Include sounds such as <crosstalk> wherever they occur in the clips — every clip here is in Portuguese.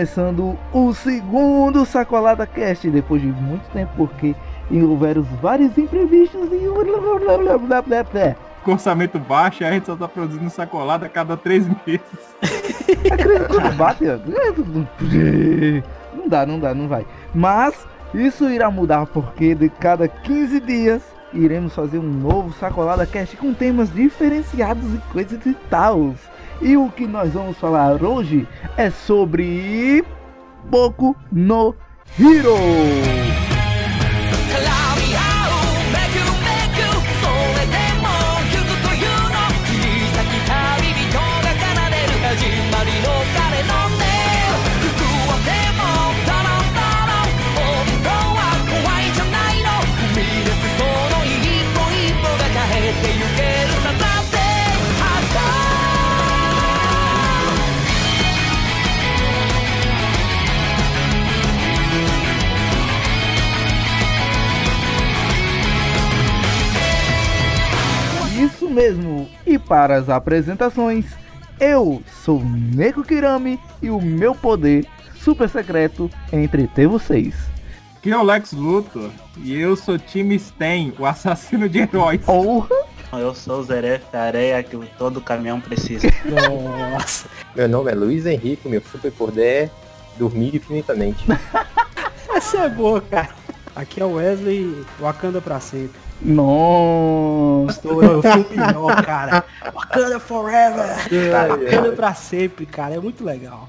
Começando o segundo Sacolada Cast, depois de muito tempo, porque houveram vários imprevistos e. Com orçamento baixo, a gente só tá produzindo sacolada a cada três meses. Acredito bate. Não dá, não dá, não vai. Mas isso irá mudar porque de cada 15 dias iremos fazer um novo Sacolada Cast com temas diferenciados e coisas e tal. E o que nós vamos falar hoje é sobre Boku no Hero. Mesmo. E para as apresentações, eu sou Neko Kirami e o meu poder super secreto é entreter vocês. Aqui é o Lex Luthor e eu sou time Sten, o assassino de heróis. Porra! Eu sou o Zeref, a areia que todo caminhão precisa. <laughs> Nossa. Meu nome é Luiz Henrique, meu superpoder é dormir infinitamente. <laughs> Essa é boa, cara. Aqui é o Wesley, Wakanda pra sempre. Nossa! Estou eu fui o melhor, cara. Wakanda forever. Wakanda pra sempre, cara. É muito legal.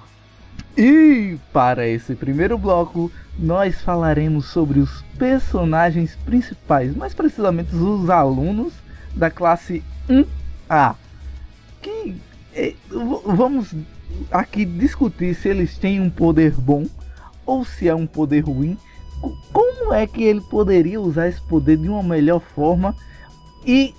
E para esse primeiro bloco, nós falaremos sobre os personagens principais, mais precisamente os alunos da classe 1A. Que eh, v- vamos aqui discutir se eles têm um poder bom ou se é um poder ruim. Co- Como é que ele poderia usar esse poder de uma melhor forma? E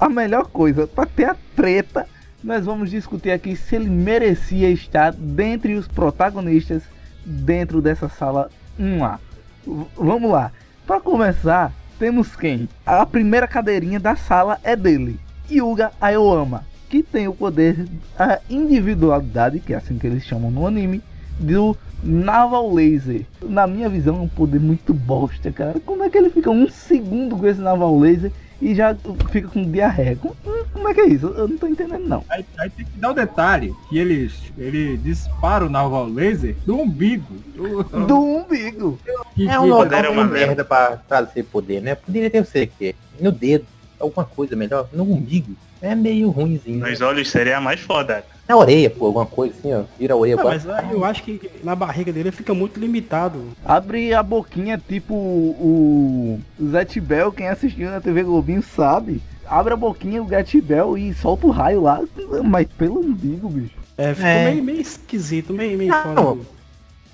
a melhor coisa, para ter a treta, nós vamos discutir aqui se ele merecia estar dentre os protagonistas dentro dessa sala 1A. V- vamos lá. Para começar, temos quem? A primeira cadeirinha da sala é dele, Yuga Aoyama, que tem o poder, a individualidade, que é assim que eles chamam no anime, do Naval Laser. Na minha visão, é um poder muito bosta, cara. Como é que ele fica um segundo com esse Naval Laser e já fica com diarreia? Como, como é que é isso? Eu não tô entendendo, não. Aí, aí tem que dar o detalhe que ele, ele dispara o naval laser do umbigo. Do, Do umbigo. que- É um que- local poder é uma merda pra trazer poder, né? Poderia ter o sei o quê? No dedo, alguma coisa melhor. No umbigo. É meio ruimzinho. Nos olhos seria mais foda. Na orelha, pô, alguma coisa assim, ó. Vira a orelha. Ah, bota- mas ah, eu acho que na barriga dele fica muito limitado. Abre a boquinha tipo o, o Zé Tibel, quem assistiu na TV Globinho sabe. Abre a boquinha o Gatibel e solta o raio lá, mas pelo umbigo, bicho. É, fica É. Meio, meio esquisito, meio, meio Não. fora.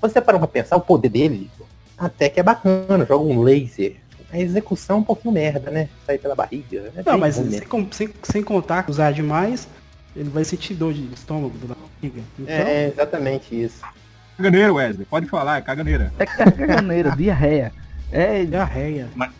Você parou pra pensar, o poder dele até que é bacana. Joga um laser. A execução é um pouquinho merda, né? Sair pela barriga. É Não, mas sem, com- sem, sem contar que usar demais, ele vai sentir dor de estômago da barriga. Então, É exatamente isso. Caganeira, Wesley. Pode falar, é caganeira. É caganeira, <laughs> diarreia. É, diarreia. Mas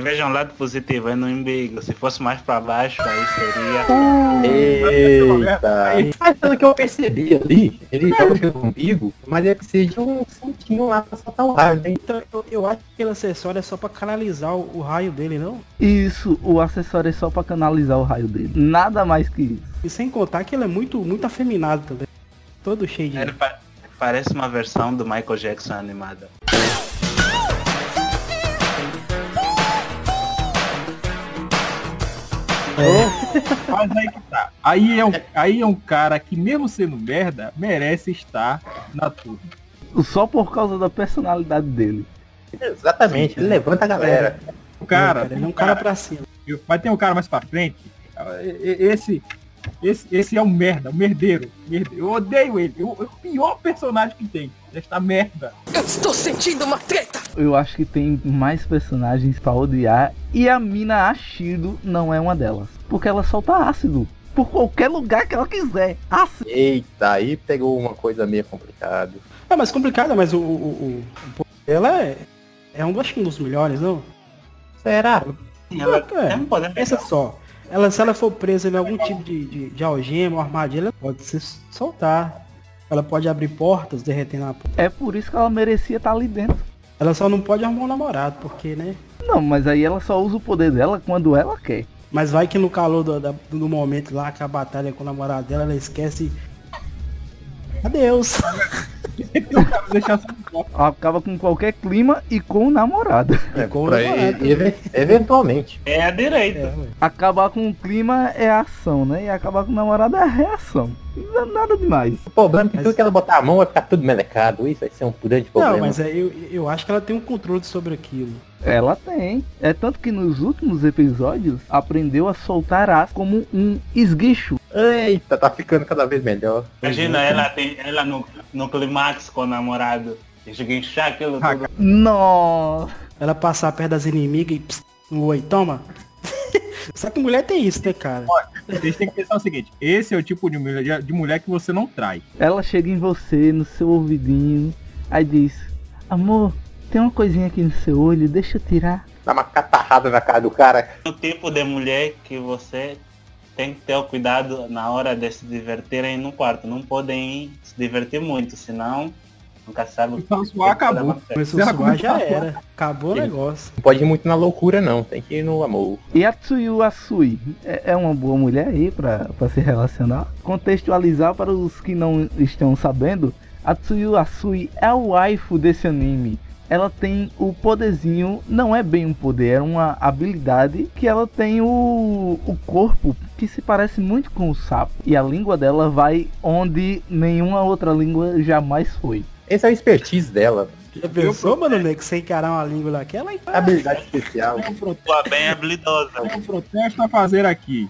veja um lado positivo, é no umbigo. Se fosse mais pra baixo, aí seria. Eita. Mas pelo que eu percebi ali, ele joga pelo umbigo, mas ele precisa de um cintinho lá pra soltar o raio, né? Então eu, eu acho que aquele acessório é só pra canalizar o, o raio dele, não? isso, o acessório é só pra canalizar o raio dele. Nada mais que isso. E sem contar que ele é muito, muito afeminado também. Todo cheio de. Ele pa- parece uma versão do Michael Jackson animada. Mas aí que tá. Aí é, um, aí é um cara que, mesmo sendo merda, merece estar na turma. Só por causa da personalidade dele. Exatamente, ele levanta a galera. O cara, ele é tem um cara pra cima. Mas tem um cara mais pra frente. e- e- Esse. Esse, esse é um merda, um merdeiro. merdeiro. Eu odeio ele. Eu- é o pior personagem que tem. Esta merda. Eu estou sentindo uma treta! Eu acho que tem mais personagens pra odiar e a mina Ashido não é uma delas. Porque ela solta ácido. Por qualquer lugar que ela quiser. Ácido. Eita, aí pegou uma coisa meio complicada. É mais complicado, mas o, o, o, dela é, é um, acho que um dos melhores, não? Será? Ela É. é um poder Pensa só. Ela, se ela for presa em algum tipo de, de, de algema ou armadilha, ela pode se soltar. Ela pode abrir portas, derretendo a porta. É por isso que ela merecia estar ali dentro. Ela só não pode arrumar um namorado, porque, né? Não, mas aí ela só usa o poder dela quando ela quer. Mas vai que no calor do, da- do momento lá, que a batalha com o namorado dela, ela esquece. Adeus. <laughs> Eu quero deixar acaba com qualquer clima e com o namorado. É, com o pra- namorado. e- e- eventualmente. É a direita. É. Acabar com o clima é a ação, né? E acabar com o namorado é a reação. Não é nada demais. O problema é que Mas- tudo que ela botar a mão vai ficar tudo melecado. Isso vai ser um grande problema. Não, mas é, eu, eu acho que ela tem um controle sobre aquilo. Ela tem. É tanto que nos últimos episódios aprendeu a soltar as como um esguicho. Eita, tá ficando cada vez melhor. Imagina ela, tem, ela no, no climax com o namorado. Esguinchar aquilo Ah, tudo. Nossa. Ela passar perto das inimigas e pss, oi, toma. <laughs> Só que mulher tem isso, né, cara? Vocês têm que pensar o seguinte, esse é o tipo de mulher, de mulher que você não trai. Ela chega em você, no seu ouvidinho, aí diz: Amor, tem uma coisinha aqui no seu olho, deixa eu tirar. Dá uma catarrada na cara do cara. O tipo de mulher que você tem que ter o cuidado na hora de se divertirem no quarto. Não podem se divertir muito, senão nunca sabe o que Então, suar, pode acabou. acontecer. Começou Se a suar, já era. Acabou o Sim. negócio. Não pode ir muito na loucura, não. Tem que ir no amor. E a Tsuyu Asui é é uma boa mulher aí pra, pra se relacionar. Contextualizar para os que não estão sabendo, a Tsuyu Asui é o waifu desse anime. Ela tem o poderzinho, não é bem um poder, é uma habilidade que ela tem o, o corpo que se parece muito com o sapo. E a língua dela vai onde nenhuma outra língua jamais foi. Esse é o expertise dela. Já pensou, mano, né, que você encarar uma língua daquela e Habilidade especial. Protesto, Tua bem habilidosa. um protesto a fazer aqui.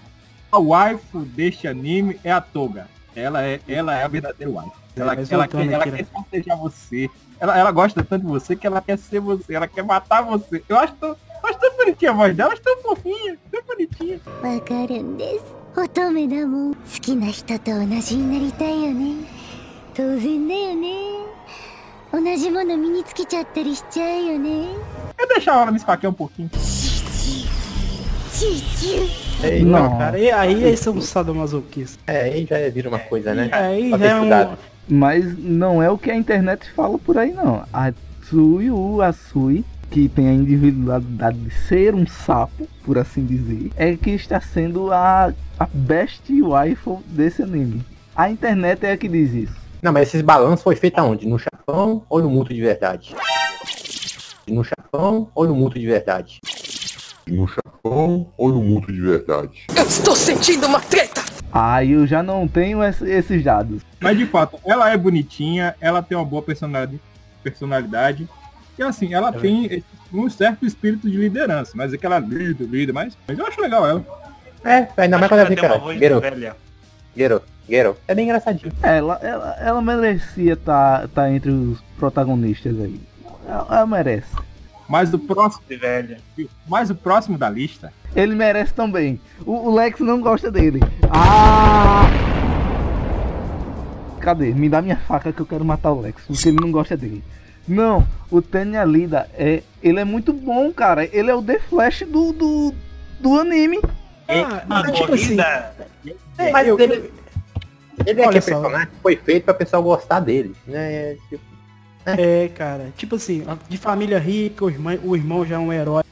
A waifu deste anime é a Toga. Ela é, ela é a verdadeira waifu. Ela, é, ela, quer, ela quer né? você. Ela, ela gosta tanto de você que ela quer ser você, ela quer matar você. Eu acho tão, eu acho tão bonitinha a voz dela, acho tão fofinha, tão bonitinha. Eu deixar ela me esfaquear um pouquinho. Não, cara, e aí, aí são sadomasoquistas. É, aí já vira uma coisa, né? É, aí já é um, mas não é o que a internet fala por aí não. A Tsuyu Asui, que tem a individualidade de ser um sapo, por assim dizer, é que está sendo a, a best waifu desse anime. A internet é a que diz isso. Não, mas esses balanços foi feito aonde? No Japão ou no mundo de verdade? No Japão ou no mundo de verdade? No Japão ou no mundo de verdade? Aí eu já não tenho esse- esses dados. Mas de fato, ela é bonitinha, ela tem uma boa personalidade, personalidade e assim, ela tem um certo espírito de liderança, mas é que ela lida, lida, mas, mas eu acho legal ela. É, ainda mais Acho quando ela Gero, velha. Gero, Gero. É bem engraçadinho. Ela, ela, ela merecia estar tá, entre os protagonistas aí. Ela, ela merece. Mas o próximo, De velha. mas o próximo da lista, Ele merece também. O, o Lex não gosta dele. Ah! Cadê? Me dá minha faca que eu quero matar o Lex, porque ele não gosta dele. Não, o Tenya Lida é. Ele é muito bom, cara. Ele é o The Flash do, do, do anime. Ah, Uma mas, tipo assim, é, Mas eu- ele, ele é aquele personagem que foi feito pra pessoa gostar dele. Né? É, tipo, É, cara, tipo assim, de família rica, o irmão, o irmão já é um herói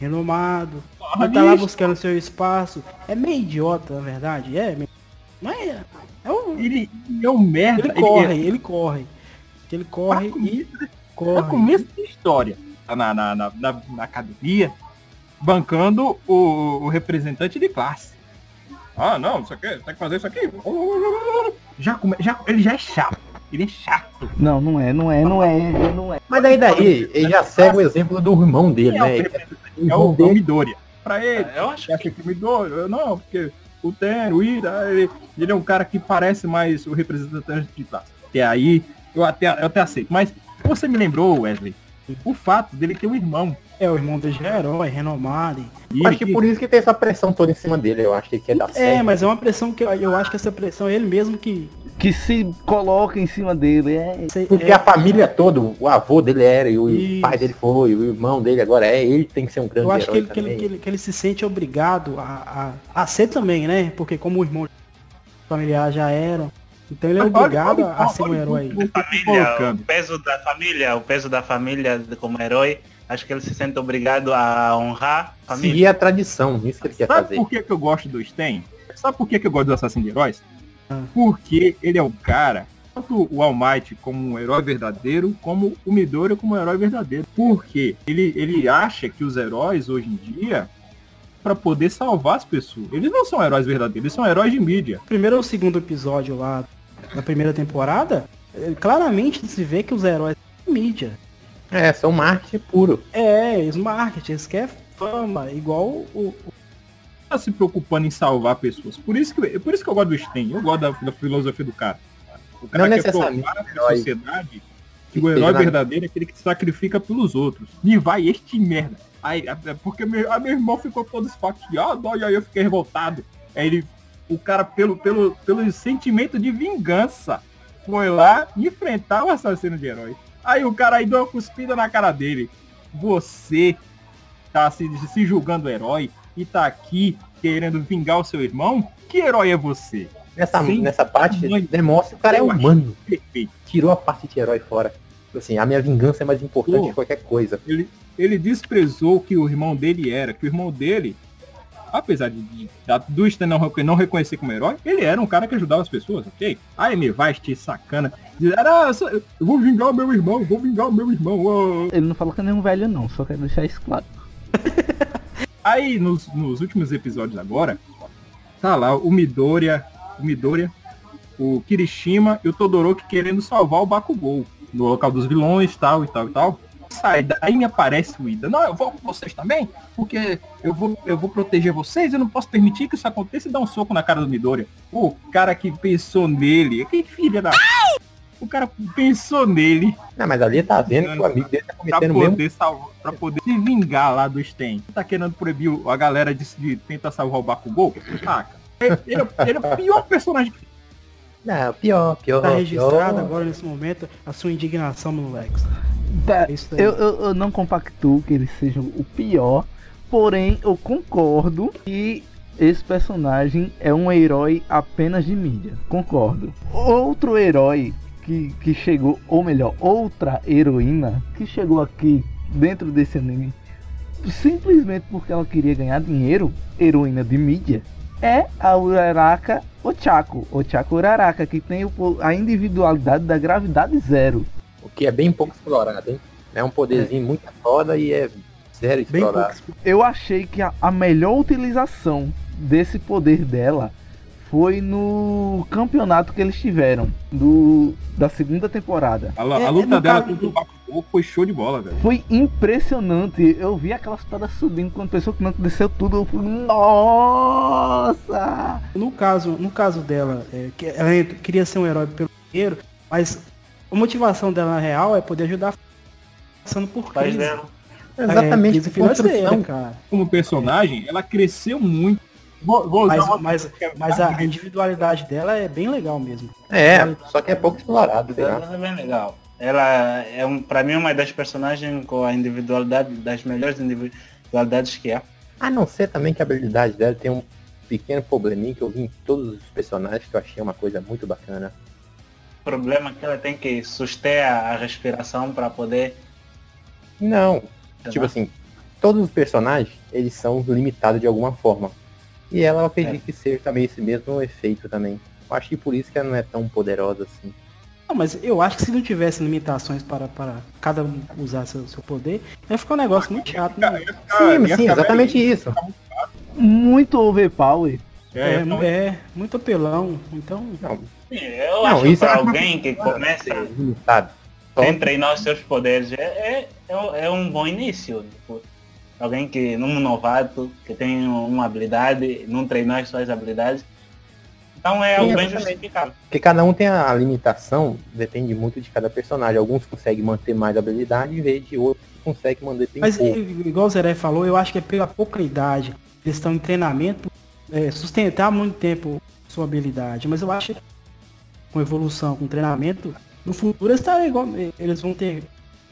renomado, ele tá lá buscando seu espaço. É meio idiota, na verdade, é, meio- mas é, é um, ele, ele é um merda. ele corre, ele corre. Ele corre Pra e É corre. o começo da história, tá na, na, na, na- na academia, bancando o, o representante de classe. Ah, não, isso aqui, tem que fazer isso aqui. Já, come, já Ele já é chato. Ele é chato. Não, não é, não é, não é, não é. Mas daí daí, ele já segue o exemplo do irmão dele, é o né? É o, é o Midoriya. Pra ele, Eu acho que o Midoriya? Eu Não, porque o Ten, o Ida, ele, ele é um cara que parece mais o representante de classe. Até aí, eu até, eu até aceito. Mas você me lembrou, Wesley, o fato dele ter um irmão. É, o irmão dele já é herói, renomado. e- E Eu acho que por isso que tem essa pressão toda em cima dele. Eu acho que ele quer dar É, certo. mas é uma pressão que eu, eu acho que essa pressão é ele mesmo que. Que se coloca em cima dele. É, Porque é, a família toda, o avô dele era, e o Isso. pai dele foi, o irmão dele agora é, ele tem que ser um grande eu acho que herói ele, que, ele, também. que, ele, que ele se sente obrigado a, a, a ser também, né? Porque como o irmão familiar já era. Então ele é Olha- obrigado olha- a ser um herói. o família, o colocando. peso da família, o peso da família como herói, acho que ele se sente obrigado a honrar a família. Seguir a tradição, isso que ele quer Sabe fazer. por que, que eu gosto do Sten? Sabe por que, que eu gosto do Assassino de Heróis? Ah. Porque ele é o cara, tanto o All Might como um herói verdadeiro, como o Midori como um herói verdadeiro. Porque ele, ele acha que os heróis hoje em dia, para poder salvar as pessoas, eles não são heróis verdadeiros, eles são heróis de mídia. primeiro ou segundo episódio lá da primeira temporada, eh, claramente se vê que os heróis são mídia. É, são marketing puro. É, eles marketing, eles querem fama, igual o. o- Tá se preocupando em salvar pessoas. Por isso que, por isso que eu gosto do Sten, eu gosto da, da filosofia do cara. O cara Não quer provar pra sociedade que o herói verdadeiro é aquele que se sacrifica pelos outros. E vai este merda. Aí, é porque meu, a meu irmão ficou todo esfaqueado, e aí eu fiquei revoltado. Aí ele, o cara, pelo, pelo, pelo sentimento de vingança, foi lá enfrentar o assassino de herói. Aí o cara aí deu uma cuspida na cara dele. Você tá se, se julgando herói e tá aqui querendo vingar o seu irmão? Que herói é você? Nessa, Sim. nessa parte, demonstra que o cara é humano. Perfeito. Tirou a parte de herói fora. Assim, a minha vingança é mais importante Pô. que qualquer coisa. Ele, ele desprezou o que o irmão dele era, que o irmão dele, apesar de, de da- do Stan não, não reconhecer como herói, ele era um cara que ajudava as pessoas, ok? Aí me vai este sacana, só- eu vou vingar o meu irmão, vou vingar o meu irmão. oh." ele não falou que é nenhum velho não, só quero deixar isso claro. <laughs> Aí nos, nos últimos episódios agora, tá lá o Midoriya, o Midoriya, o Kirishima e o Todoroki querendo salvar o Bakugou no local dos vilões, tal e tal e tal. Sai, daí me aparece o Ida. Não, eu vou com vocês também, porque eu vou, eu vou proteger vocês, eu não posso permitir que isso aconteça e dar um soco na cara do Midoriya. O cara que pensou nele, que filha da... O cara pensou nele Não, mas ali tá vendo que o amigo dele tá pra cometendo o mesmo. poder, salvar, pra poder se vingar lá do Sten. Tá querendo proibir a galera de, de tentar salvar o Bakugou? Ah, cara. Ele, ele é- ele é o pior personagem que Não, pior, pior. Tá registrado pior. agora nesse momento a sua indignação no Lex. Tá, É eu, eu, eu não compactuo que ele seja o pior, porém eu concordo que esse personagem é um herói apenas de mídia. Concordo. Outro herói que, que chegou, ou melhor, outra heroína que chegou aqui dentro desse anime simplesmente porque ela queria ganhar dinheiro, heroína de mídia, é a Uraraka Ochako. Ochako Uraraka, que tem o a individualidade da gravidade zero. O que é bem pouco explorado, hein? É um poderzinho muito foda e é zero explorado. eu achei que a, a melhor utilização desse poder dela foi no campeonato que eles tiveram do, da segunda temporada. A, a É, luta no dela contra o Bakugou foi show de bola, velho. Foi impressionante. Eu vi aquelas pedras subindo quando pensou que não desceu tudo. Eu fui, nossa! No caso, no caso dela, é, que ela queria ser um herói pelo dinheiro, mas a motivação dela na real é poder ajudar passando por crise. dela. Exatamente, é, crise financeira, cara. Como personagem, ela cresceu muito. Vou, vou usar Mas, uma- mas, mas a individualidade dela é bem legal mesmo. É, só que é pouco explorado, lá. Ela é bem legal. Ela é, um, pra mim, uma das personagens com a individualidade, das melhores individualidades que é. A não ser também que a habilidade dela tem um pequeno probleminha que eu vi em todos os personagens que eu achei uma coisa muito bacana. O problema é que ela tem que suster a, a respiração para poder. Não, tipo assim, todos os personagens, eles são limitados de alguma forma. E ela eu acredito que seja também esse mesmo efeito também. Eu acho que por isso que ela não é tão poderosa assim. Não, mas eu acho que se não tivesse limitações para, para cada um usar seu, seu poder, ia ficar um negócio muito chato, né? sim, sim, exatamente isso. Muito overpower. É, É, então, é, muito apelão. Então, Não, eu Não, acho isso para é- alguém que <laughs> comece limitado. Sem treinar os seus poderes é, é, é, é um bom início. Tipo, alguém que, num novato, que tem uma habilidade, não treinar as suas habilidades, Então é Sim, algo bem justificado. Porque cada um tem a limitação, depende muito de cada personagem. Alguns conseguem manter mais habilidade, em vez de outros que conseguem manter Mas pouco. igual o Zeré falou, eu acho que é pela pouca idade. Eles estão em treinamento, é, sustentar muito tempo sua habilidade. Mas eu acho que com evolução, com treinamento, no futuro eles, igual, eles vão ter.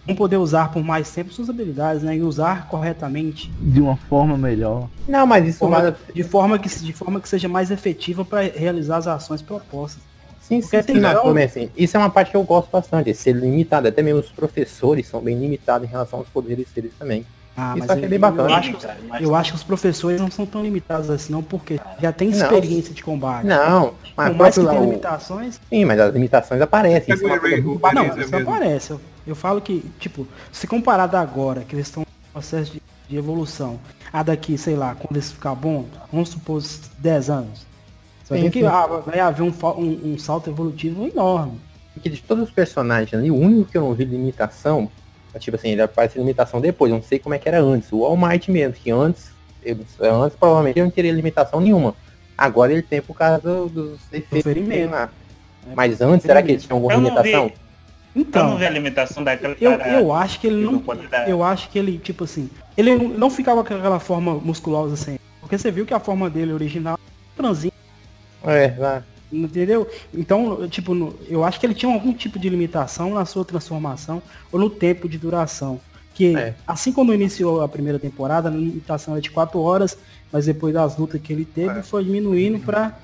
Vão poder usar por mais tempo suas habilidades, né? E usar corretamente. De uma forma melhor. Não, mas isso Forma- vai... de, forma que, de forma que seja mais efetiva para realizar as ações propostas. Sim, Porque sim, sim, mas, grau- pelo menos, assim, isso é uma parte que eu gosto bastante, é ser limitado. Até mesmo os professores são bem limitados em relação aos poderes deles também. Ah, Isso mas eu bem bacana. eu acho, Mas- eu acho que os professores não são tão limitados assim, não, porque já tem Não. experiência de combate. Não, mas, Por mais que o- limitações, Sim, mas as limitações aparecem. Isso é uma coisa Pega o muito Ray- Não, Beleza isso mesmo. aparece. Eu, eu falo que, tipo, se comparado agora, que eles estão em processo de, de evolução, a daqui, sei lá, quando eles ficar bom, vamos supor 10 anos. Você vai Sim, ver que sim. ah, vai haver um, um- um salto evolutivo enorme. Porque de todos os personagens ali, o único que eu não vi limitação, é tipo assim, ele aparece limitação depois, eu não sei como é que era antes. O All Might mesmo, que antes, eu- antes provavelmente ele não teria limitação nenhuma. Agora ele tem por causa do- dos efeitos ferimento. lá. Mas antes, será que ele tinha alguma Eu não vi. limitação? Eu não Então, vi a limitação daquele eu, cara. eu acho que ele do não. Eu acho que ele, tipo assim, ele não- ficava com aquela forma musculosa assim. Porque você viu que a forma dele original é franzinha. É, lá. Entendeu? Então, tipo, no- eu acho que ele tinha algum tipo de limitação na sua transformação ou no tempo de duração. Que É. assim quando iniciou a primeira temporada, a limitação era de 4 horas, mas depois das lutas que ele teve, foi diminuindo para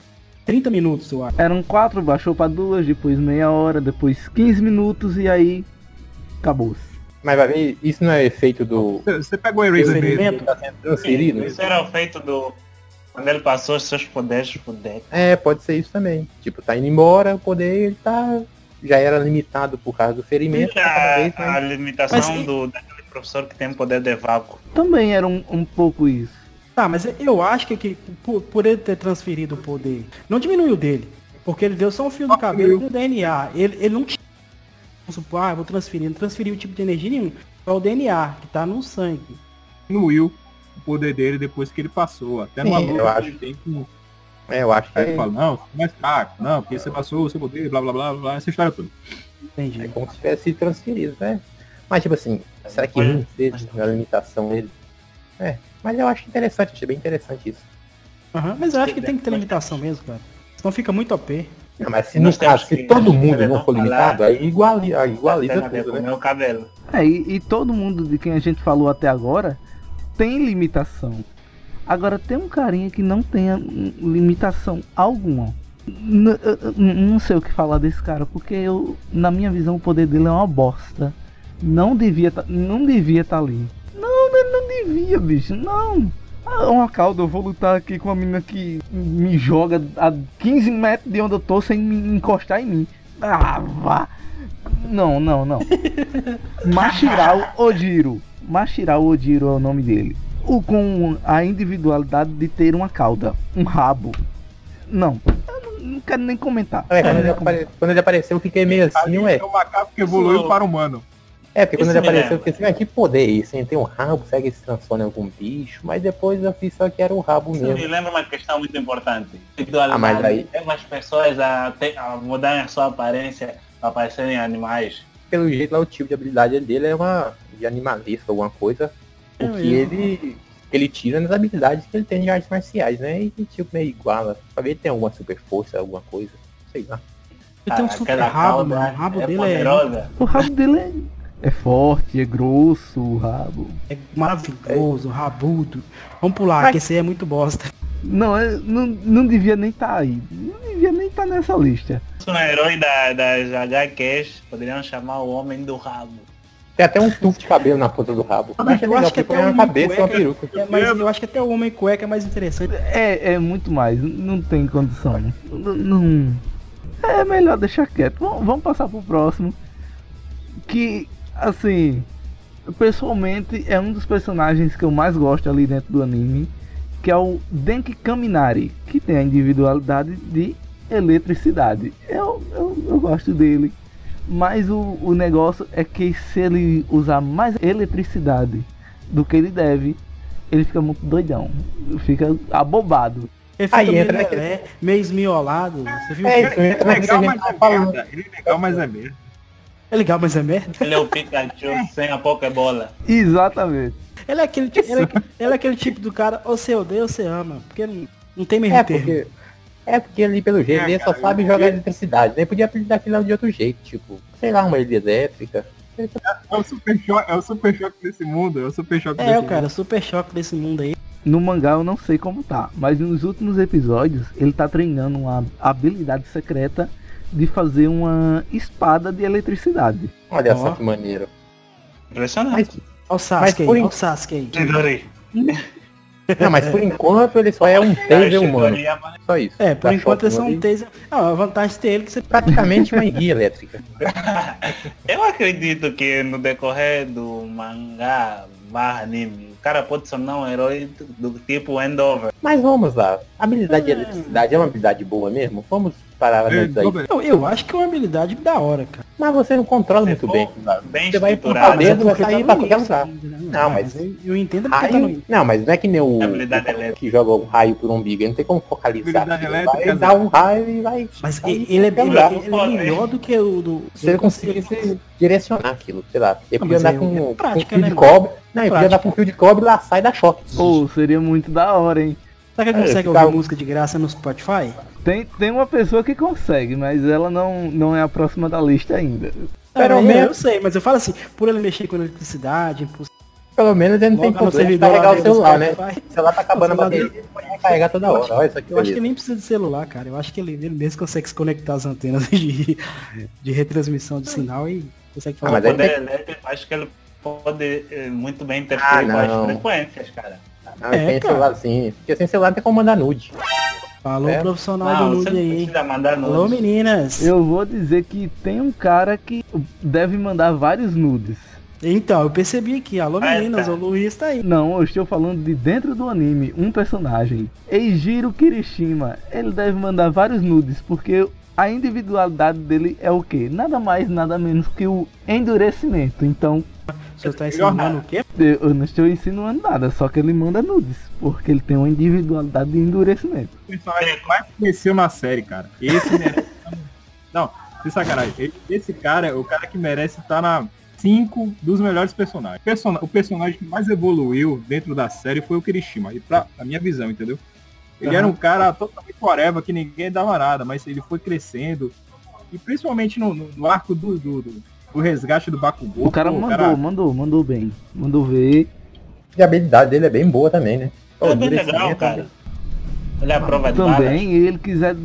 30 minutos, eu acho. Eram quatro, baixou pra duas, depois meia hora, depois 15 minutos e aí acabou. Mas vai ver, isso não é efeito do. Você- pegou o Eraser mesmo. Tá sendo transferido? Isso era o feito do. Quando ele passou os seus poderes pro deck. É, pode ser isso também. Tipo, tá indo embora, o poder ele tá. Já era limitado por causa do ferimento, cada vez A, a limitação Mas- do daquele professor que tem poder de vácuo. Também era um, um pouco isso. Tá, mas eu acho que, que por, por ele ter transferido o poder, não diminuiu dele. Porque ele deu só um fio do Ah, cabelo com o DNA. Ele, ele não tinha. Vamos supor, ah, vou transferir. Não transferiu o tipo de energia nenhum. Só o DNA, que tá no sangue. Diminuiu o poder dele depois que ele passou. Até numa luta eu acho. ele tem com. É, eu acho que Aí ele é, fala, não, é mais fraco, não, porque você passou o seu poder, blá blá blá blá, essa história toda. Entendi. é como se tivesse transferido, né? Mas tipo assim, será que não fez a limitação dele? É, mas eu acho interessante, achei bem interessante isso. Aham, mas eu acho que tem que ter limitação mesmo, cara. Senão fica muito OP. Não, mas se no temos caso, se que- todo mundo não não for limitado, aí iguali- aí igualiza de tudo, né? comer o cabelo. É, e, e todo mundo de quem a gente falou até agora tem limitação. Agora tem um carinha que não tem limitação alguma. N- não sei o que falar desse cara, porque eu, na minha visão, o poder dele é uma bosta. Não devia tá, não devia estar ali. Não, não, não devia, bicho. Não. Ah, uma cauda, eu vou lutar aqui com uma menina que me joga a 15 metros de onde eu tô sem me encostar em mim. Ah, vá. Não, não, não. <laughs> Mashirao Ojiro. Mashirao Ojiro é o nome dele. O com a individualidade de ter uma cauda, um rabo. Não, eu não, não quero nem comentar. É, quando, ele apare- quando ele apareceu, eu fiquei meio assim, Ali ué. é o macaco que evoluiu Isso- para o humano. É, porque quando Isso ele me apareceu, eu fiquei assim, ah, que poder é esse? hein? Tem um rabo, ele se transforma em algum bicho? Mas depois eu fiz só que era o rabo Isso me mesmo. lembra uma questão muito importante. Ah, mas aí- Tem umas pessoas a, ter- a mudarem a sua aparência para parecerem animais. Pelo jeito lá, o tipo de habilidade dele é uma de animalesca, alguma coisa. O É que mesmo. ele, ele tira nas habilidades que ele tem de artes marciais, né? E tipo meio iguala. Pra ver se tem alguma super força, alguma coisa. Sei lá. Ele tem um Ah, super rabo, mano. O rabo é dele poderosa. O rabo dele é, é forte, é grosso, o rabo. é, é maravilhoso, rabudo. Vamos pular, que esse aí é muito bosta. Não, é- não, não devia nem estar aí. Não devia nem estar nessa lista. Um herói da, das HQs poderiam chamar o Homem do Rabo. Tem até um tufo de cabelo na ponta do rabo. Eu acho que até uma cabeça uma peruca. É, mas eu acho que até o homem cueca é mais interessante. É, é muito mais, não tem condição. Não, não- é melhor deixar quieto. Vamos, vamos passar pro próximo. Que, assim, pessoalmente é um dos personagens que eu mais gosto ali dentro do anime, que é o Denki Kaminari, que tem a individualidade de eletricidade. Eu, eu, eu gosto dele. Mas o, o negócio é que se ele usar mais eletricidade do que ele deve, ele fica muito doidão. Fica abobado. Ele fica Aí meio, entra lelé, meio esmiolado. Você viu? É É, Ele é legal, mas é merda. Ele é legal, mas é merda. é legal, mas é merda. Ele é o Pikachu sem a Pokébola. Exatamente. Ele é aquele, ele é, ele é aquele tipo do cara, ou você odeia ou você ama. Porque não, não tem meio É termo. porque, é porque ali pelo jeito É, ele só cara, sabe eu- jogar eletricidade. Nem podia aprender aquilo de outro jeito, tipo, sei lá, uma ilha elétrica. É o super choque, é o super choque desse mundo. É o super choque É, desse o cara, super choque desse mundo aí. No mangá eu não sei como tá, mas nos últimos episódios ele tá treinando uma habilidade secreta de fazer uma espada de eletricidade. Olha Ó. só que maneiro. Impressionante. Mas, Olha o Sasuke aí, por olha o Sasuke aí. Não, mas por enquanto ele só é um taser humano. Só isso. É, por Dá enquanto eles são ali. um taser. Ah, a vantagem dele é que você Praticamente <laughs> uma guia elétrica. <laughs> Eu acredito que no decorrer do mangá barra anime, o cara pode tornar um herói do, do tipo Endover. Mas vamos lá. A habilidade de eletricidade é uma habilidade boa mesmo? Vamos parar a É, dobra- Eu, eu acho que é uma habilidade da hora, cara. Mas você não controla muito for bem. bem Você vai empurrar o dedo, sair tá pra qualquer lugar. né? Não, mas- eu, entendo porque tá no Raio, não, mas não é que nem o, o que joga um raio por umbigo, ele não tem como focalizar. Elétrica, Vai dar um raio e vai. Mas ele, ele é, ele, ele é melhor do que o do. Se ele conseguisse direcionar aquilo, sei lá. Ele Não, podia mas andar aí com, é prática, fio né, de cobre. Não, ele podia andar com fio de cobre e laçar e dar choque. Ou seria muito da hora, hein? Será que ele É, consegue ouvir música de graça no Spotify? Tem, tem uma pessoa que consegue, mas ela não, não é a próxima da lista ainda. Pelo Ah, eu, menos- eu sei, mas eu falo assim, por ele mexer com eletricidade, por Pelo menos ele não tem problema de servidor carregar o do celular, né? O celular tá acabando a bateria, ele pode recarregar toda hora. Olha isso aqui, Eu acho que nem precisa de celular, cara. Eu acho que ele, ele mesmo consegue se conectar às antenas <laughs> de, de retransmissão de sinal e consegue Ah, falar. mas o aí poder tem- acho que ele pode eh, muito bem interferir Ah, com as não. frequências, cara. Ah, É, tem cara. celular sim. Porque sem celular não tem como mandar nude. Falou É. profissional Não, do nude aí. Alô, meninas. Eu vou dizer que tem um cara que deve mandar vários nudes. Então, eu percebi aqui. Alô, Ah, meninas. tá. O Luiz tá aí. Não, eu estou falando de dentro do anime, um personagem. Eijiro Kirishima. Ele deve mandar vários nudes, porque a individualidade dele é o quê? Nada mais, nada menos que o endurecimento. Então, Senhor tá ensinando o quê? eu eu não estou insinuando nada, só que ele manda nudes, porque ele tem uma individualidade de endurecimento. O personagem que mais cresceu na série, cara. Esse merece. <laughs> Não, sem sacanagem. Esse cara é o cara que merece estar na 5 dos melhores personagens. Persona- O personagem que mais evoluiu dentro da série foi o Kirishima. E pra a minha visão, entendeu? Ele Aham. era um cara totalmente whatever, que ninguém dava nada, mas ele foi crescendo. E principalmente no, no- no arco do, do, do- do resgate do Bakugou. O cara pô, mandou, mandou, mandou bem. Mandou ver. E a habilidade dele é bem boa também, né? Pô, é bem legal, endurecimento, cara. Ele é a prova de bala. Também, ele quiser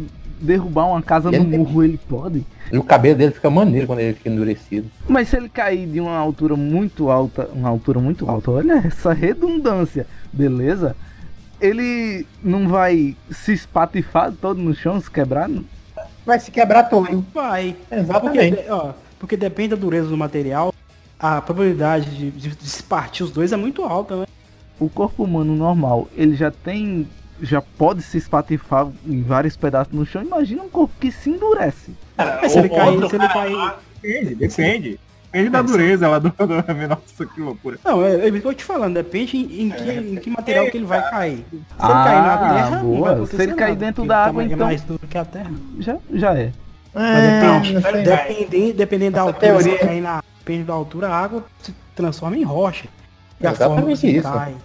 derrubar uma casa Ele no tem- murro, ele pode. E o cabelo dele fica maneiro quando ele fica endurecido. Mas se ele cair de uma altura muito alta, uma altura muito alta, olha essa redundância, beleza? Ele não vai se espatifar todo no chão, se quebrar? Vai se quebrar todo. Vai. Porque, Exatamente. de- ó, porque depende da dureza do material. A probabilidade de, de- de se partir os dois é muito alta, né? O corpo humano normal, ele já tem, já pode se espatifar em vários pedaços no chão. Imagina um corpo que se endurece. Cara, Mas se ele cair, outro se ele cair. <laughs> Depende, depende. Depende da dureza lá do. do nossa, que loucura. Não, é, é eu tô te falando, depende em, que, em que material que ele vai cair. Se ele Ah, cair na terra, não boa. Se ele cair nada, dentro da água, então- é mais duro que a terra. Já, já é. Mas depende, sei. dependendo, dependendo da Essa altura, teoria- cair na, depende da altura, a água se transforma em rocha. E a forma Exatamente que você isso. cai.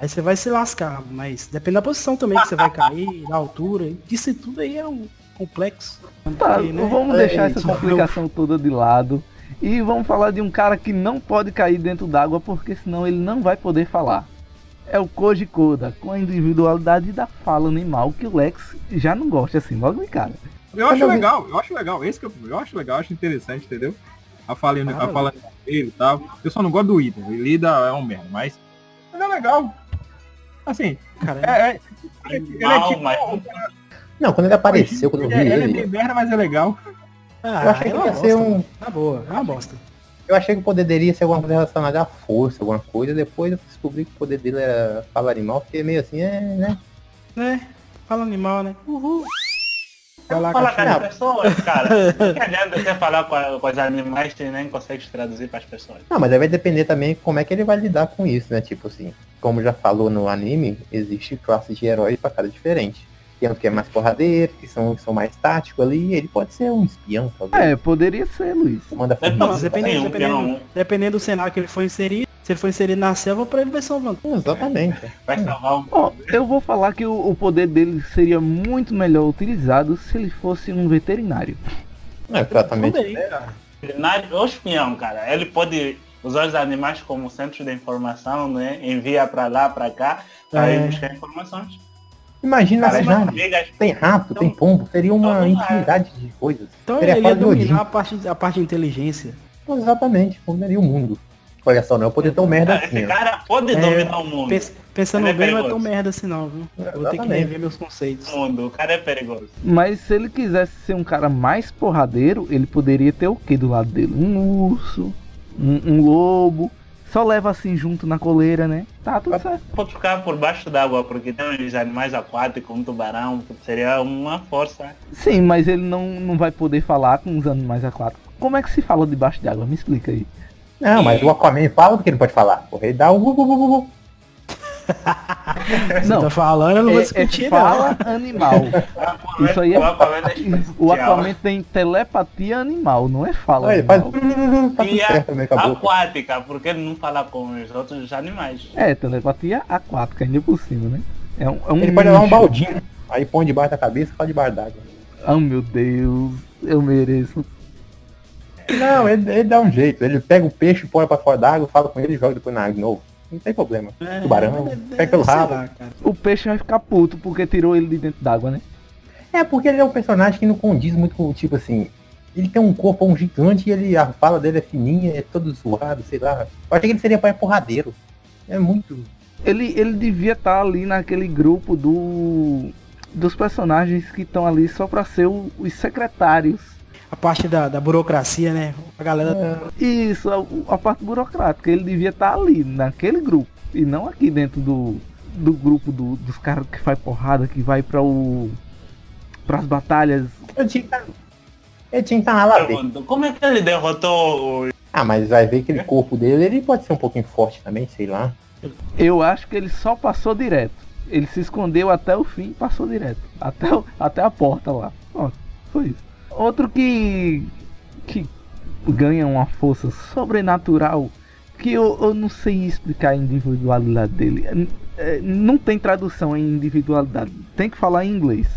Aí você vai se lascar, mas depende da posição também que você vai cair, da altura. Isso tudo aí é um complexo. Tá, Porque, né, vamos É, deixar essa <laughs> isso. complicação toda de lado. E vamos falar de um cara que não pode cair dentro d'água, porque senão ele não vai poder falar. É o Koji Koda, com a individualidade da fala animal que o Lex já não gosta assim, logo de cara. Eu acho legal, eu acho legal. Esse que eu, eu acho legal, acho interessante, entendeu? A fala, a Claro. fala dele e tal. Eu só não gosto do Ida. O Ida é um merda, mas, mas é legal. Assim, Cara, é, é, é Mal, tipo. mas- Não, quando ele apareceu, quando eu vi ele, é- ele é merda, mas é legal. ah, eu achei é que ia ser bosta, um. Tá boa, é uma bosta. Eu achei que o poder dele ia ser alguma coisa relacionada à força, alguma coisa. Depois eu descobri que o poder dele era falar animal, fiquei meio assim, é, né? Né? Fala animal, né? Uhul. Lá, Fala com as pessoas, cara. <laughs> Não adianta você falar com, a- com os animais que nem consegue traduzir para as pessoas. Não, mas aí vai depender também como é que ele vai lidar com isso, né? Tipo assim, como já falou no anime, existe classes de heróis pra cada diferente. espião que é mais porradeiro, que são, são mais táticos ali, ele pode ser um espião, talvez. É, poderia ser, Luiz. Manda É, Não, formiga. mas dependendo, um dependendo, peão. dependendo do cenário que ele for inserido, se ele for inserido na selva, pra ele vai vantagem. Exatamente. Vai salvar um. Ó, eu vou falar que o, o poder dele seria muito melhor utilizado se ele fosse um veterinário. É, exatamente. Também. veterinário ou espião, cara. Ele pode usar os animais como centro de informação, né? Envia pra lá, pra cá, pra É. ir buscar informações. Imagina Cara, as as naves. formigas Tem rato, tem Então, pombo, seria uma então, infinidade de coisas. Então Seria ele ia dominar a parte, a parte de inteligência. Exatamente, dominaria o mundo. Olha só, não é poder tão merda Cara, assim. esse cara pode É, dominar o mundo. Pens- pensando é bem, não é tão merda assim não, viu? Vou ter que rever meus conceitos. O mundo. O cara é perigoso. Mas se ele quisesse ser um cara mais porradeiro, ele poderia ter o que do lado dele? Um urso, um, um lobo. Só leva assim junto na coleira, né? Tá tudo certo. Pode ficar por baixo d'água, porque tem uns animais aquáticos, um tubarão, seria uma força. Sim, mas ele não, não vai poder falar com os animais aquáticos. Como é que se fala debaixo d'água? Me explica aí. Não, mas o Aquaman fala do que ele pode falar. O rei dá o bu, bu, bu, bu, bu. Você Não, tá falando, eu não vou É, é discutir, fala animal. Isso aí é- O Aquaman é O especial. Aquaman tem telepatia animal, não é fala Olha, ele faz. animal. Tá E a também aquática, porque ele não fala com os outros animais. É, telepatia aquática, ainda por cima, né? É um, é um Ele pode levar um baldinho. Aí põe debaixo da cabeça e fala debaixo d'água. Oh meu Deus, eu mereço. Não, ele, ele dá um jeito. Ele pega o peixe, põe pra fora d'água, fala com ele e joga depois na água de novo. Não tem problema. É, Tubarão, é, pega pelo rabo. lá. O peixe vai ficar puto porque tirou ele de dentro d'água, né? É, porque ele é um personagem que não condiz muito com o tipo assim. Ele tem um corpo um gigante e ele, a fala dele é fininha, é todo zoado, sei lá. Eu achei que ele seria pai porradeiro. É muito. Ele, ele devia estar ali naquele grupo do dos personagens que estão ali só pra ser o- os secretários. A parte da, da burocracia, né? A galera. É, Isso, a, a parte burocrática. Ele devia estar ali, naquele grupo. E não aqui dentro do, do grupo do- dos caras que faz porrada, que vai para o. pras batalhas. eu tinha que tá- Ele tinha que estar dele. Pergunto, como é que ele derrotou o... Ah, mas vai ver aquele corpo dele, ele pode ser um pouquinho forte também, sei lá. Eu acho que ele só passou direto. Ele se escondeu até o fim e passou direto. Até, o- até a porta lá. Pronto, foi isso. Outro que. que ganha uma força sobrenatural. Que eu, eu não sei explicar a individualidade dele. É, Não tem tradução em individualidade. Tem que falar em inglês.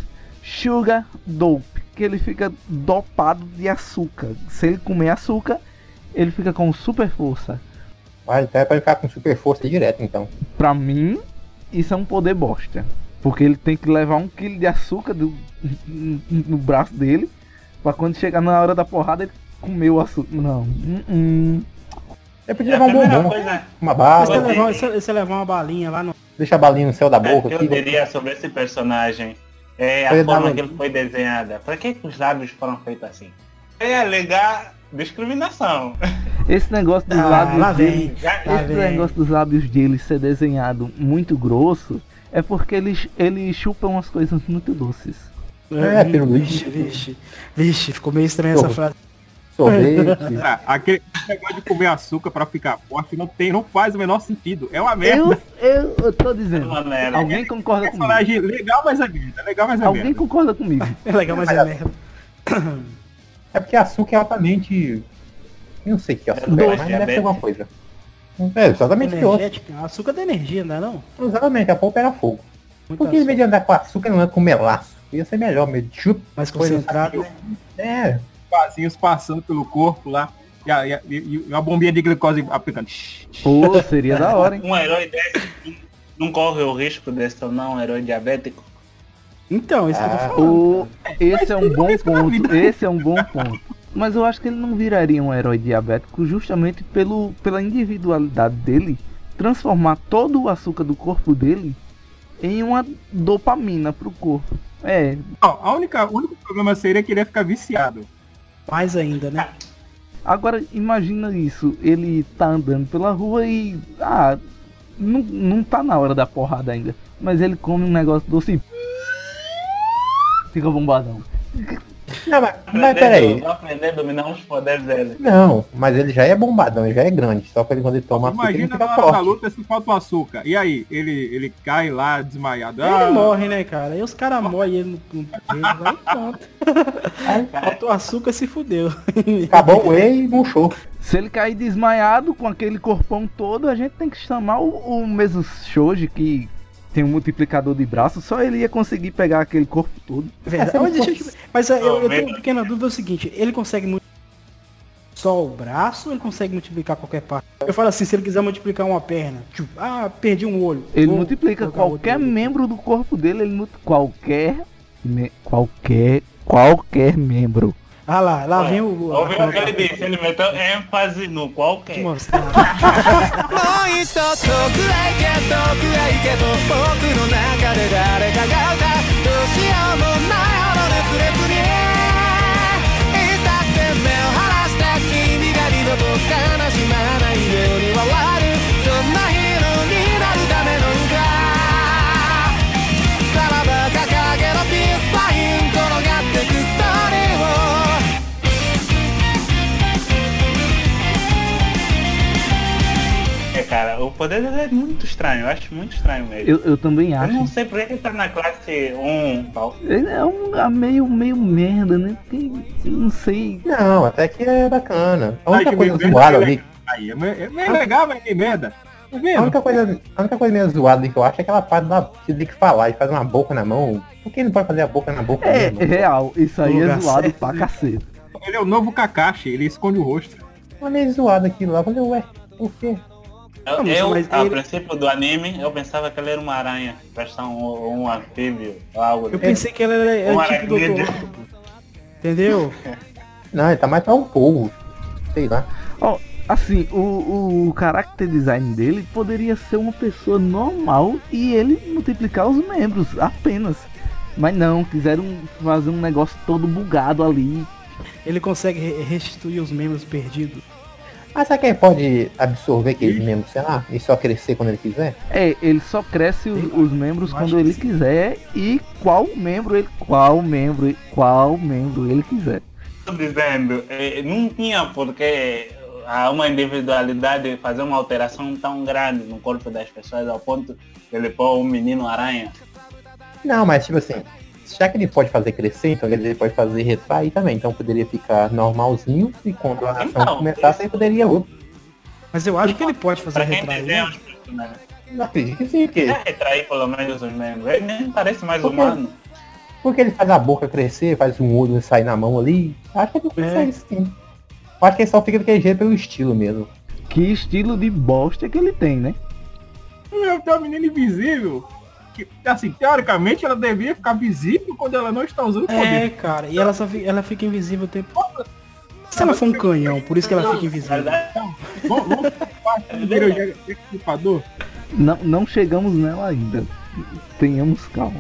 Sugar Dope. Que ele fica dopado de açúcar. Se ele comer açúcar, ele fica com super força. Mas então é pra ficar com super força direto, então. Pra mim, isso é um poder bosta. Porque ele tem que levar um quilo de açúcar do- <laughs> no braço dele. Pra quando chegar na hora da porrada, ele comer o açúcar. Não. hum, hum. É pra É a levar um bombom, coisa uma Se bala, você levar, você levar uma balinha lá no. deixa a balinha no céu da boca. que eu aqui, diria sobre esse personagem é a forma uma- que ele foi desenhada. Pra que, os lábios foram feitos assim? É alegar discriminação. Esse negócio dos Ah, lábios lá dele. Lá Esse vem. negócio dos lábios dele ser desenhado muito grosso. É porque ele, ele chupa umas coisas muito doces. É, pirulito. Vixe, vixe. Vixe, ficou meio estranha essa frase. sorvete. Ah, aquele negócio de comer açúcar pra ficar forte não tem, não faz o menor sentido. É uma merda. Eu, eu, eu tô dizendo. Merda. Alguém concorda comigo? personagem legal, mas é merda. Legal, mas é Alguém merda. concorda comigo? <laughs> É legal, mas é merda. <clears throat> É porque açúcar é altamente. Eu não sei o que é açúcar, é, Doce, mas deve ser alguma coisa. É, exatamente doce. Energética. Açúcar da energia, não é não? Exatamente, a polpa era fogo. Muito Por que em vez de andar com açúcar, não anda com melaço? Ia ser melhor, meio de chupa. Mais concentrado, assim. né? É, Vasinhos passando pelo corpo lá. E, a, e, a- e- uma bombinha de glicose aplicando. Pô, seria da hora, hein? <laughs> Um herói desse não corre o risco de se tornar um herói diabético. Então, isso que eu tô Ah, falando. O, esse é um bom ponto. Esse é um bom ponto. Mas eu acho que ele não viraria um herói diabético justamente pelo, pela individualidade dele transformar todo o açúcar do corpo dele em uma dopamina pro corpo. É, Não, a única, o único problema seria que ele ia ficar viciado. Mais ainda, né? agora imagina isso, ele tá andando pela rua e ah, não, não tá na hora da porrada ainda, mas ele come um negócio doce e fica bombadão. Não, mas, mas peraí. Vai aprender a dominar os poderes dele. Não, mas ele já é bombadão, ele já é grande. Só que ele quando ele toma açúcar, ele Imagina fica na forte. luta se falta o açúcar. E aí, ele, ele cai lá desmaiado. Ele Ah, morre, né, cara? Aí os caras morrem ele no, e pronto. Falta o açúcar se fudeu. Acabou o whey e murchou. Se ele cair desmaiado com aquele corpão todo, a gente tem que chamar o, o mesmo Shoji que tem um multiplicador de braços, só ele ia conseguir pegar aquele corpo todo. Verdade. Mas, deixa eu- mas, é, eu, eu tenho uma pequena dúvida é o seguinte, ele consegue multiplicar só o braço ou ele consegue multiplicar qualquer parte? Eu falo assim, se ele quiser multiplicar uma perna, tipo, ah, perdi um olho. Ele vou multiplica qualquer membro do corpo dele, ele multi- qualquer me- qualquer qualquer membro. Ah lá, lá vem o... Ouviu o que ele disse? Ele meteu ênfase no qualquer. Mostrar. Cara, o poder dele é muito estranho, eu acho muito estranho mesmo. Eu, eu também Eu acho. não sei por que ele tá na classe 1 tal. Ele é um ah, meio meio merda, né? Porque, eu não sei. Não, até que é bacana. A única Ai, que coisa zoada ali. Aí, é meio, é meio legal, mas é meio merda. Tá A única, coisa, a única coisa meio zoada ali que eu acho é aquela parte da que tem que falar e faz uma boca na mão. Por que não pode fazer a boca na boca É, mesmo? é real, isso aí é zoado certo. pra cacete. Ele é o novo Kakashi, ele esconde o rosto. Uma meio zoado aquilo lá. Eu falei, ué, por quê? Eu, Não, eu, mas a ele- princípio do anime, eu pensava que ele era uma aranha, parece um, um anfíbio, algo Eu do pensei que ele era, era Um tipo. Entendeu? <laughs> Não, ele tá mais pra um polvo. Sei lá. Ó, assim, o, o character design dele poderia ser uma pessoa normal e ele multiplicar os membros apenas. Mas não, quiseram fazer um negócio todo bugado ali. Ele consegue re- restituir os membros perdidos. Mas será que ele pode absorver aqueles membros, sei lá, e só crescer quando ele quiser? É, ele só cresce os, os membros Eu quando ele sim. quiser e qual membro ele qual membro qual membro ele quiser. Tô dizendo, eh, não tinha porque há uma individualidade fazer uma alteração tão grande no corpo das pessoas ao ponto de ele pôr um menino aranha. Não, mas tipo assim, já que ele pode fazer crescer, então ele pode fazer retrair também. Então poderia ficar normalzinho e quando a ação Então, começasse, ele poderia outro. Mas eu acho que ele pode fazer Pra quem retrair. desenha né? Não acredito que sim, porque, É retrair pelo menos os membros. Ele nem parece mais Por quê? humano. porque ele faz a boca crescer, faz um olho sair na mão ali. Acho que ele consegue sim. Eu acho que ele só fica daquele jeito pelo estilo mesmo. Que estilo de bosta que ele tem, né? Meu, tem uma menina invisível. Que, assim, teoricamente ela deveria ficar visível quando ela não está usando o É, poder. cara, e ela só fica, ela fica invisível o tempo. Se ela for um canhão, por isso que ela fica invisível. Vamos. Não, não chegamos nela ainda. Tenhamos calma.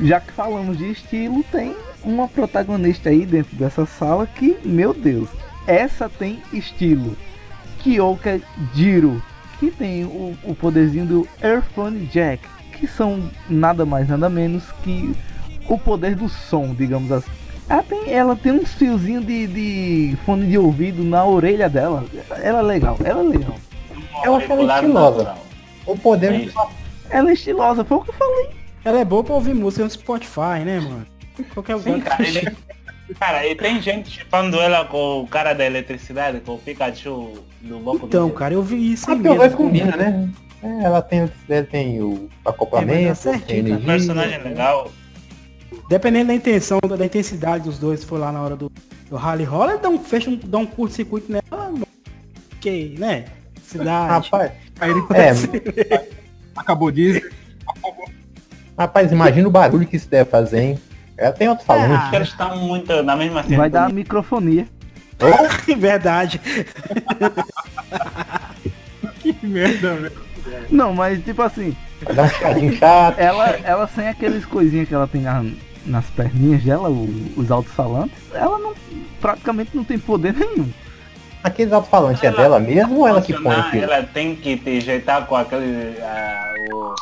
Já que falamos de estilo, tem uma protagonista aí dentro dessa sala que, meu Deus, essa tem estilo. Kyoka Jiro, que tem o, o poderzinho do Earphone Jack, que são nada mais nada menos que o poder do som, digamos assim. Ela tem, ela tem uns fiozinhos de, de fone de ouvido na orelha dela. Ela é legal, ela é legal. Eu acho ela Molecular estilosa. O poder É. Ela é estilosa, foi o que eu falei. Ela é boa pra ouvir música no Spotify, né, mano? Qualquer Sim, cara, ele- cara, e tem gente chipando ela com o cara da eletricidade, com o Pikachu do Boku Então, do cara, eu vi isso Ah, aí porque os dois mesmo. combinam, né? É, ela tem, ela tem o acoplamento, É, tem certinho, cara. energia. personagem legal. Dependendo da intenção, da, da intensidade dos dois, se for lá na hora do, do rally roller, dá um, fecha um, dá um curto-circuito nela. Ok, né? Cidade. Rapaz, Aí ele é, acabou de rapaz, imagina o barulho que isso deve fazer, hein? Ela tem outro falante. Acho que eles estão muito na mesma Vai dar microfonia. <laughs> Verdade. <laughs> Que merda, velho. Não, mas tipo assim, ela, ela sem aqueles coisinhas que ela tem na- nas perninhas dela, o- os alto-falantes, ela não praticamente não tem poder nenhum. Aqueles alto-falantes é dela mesmo ou ela que põe aquilo? Ela tem que te ajeitar com aquele. ah, o-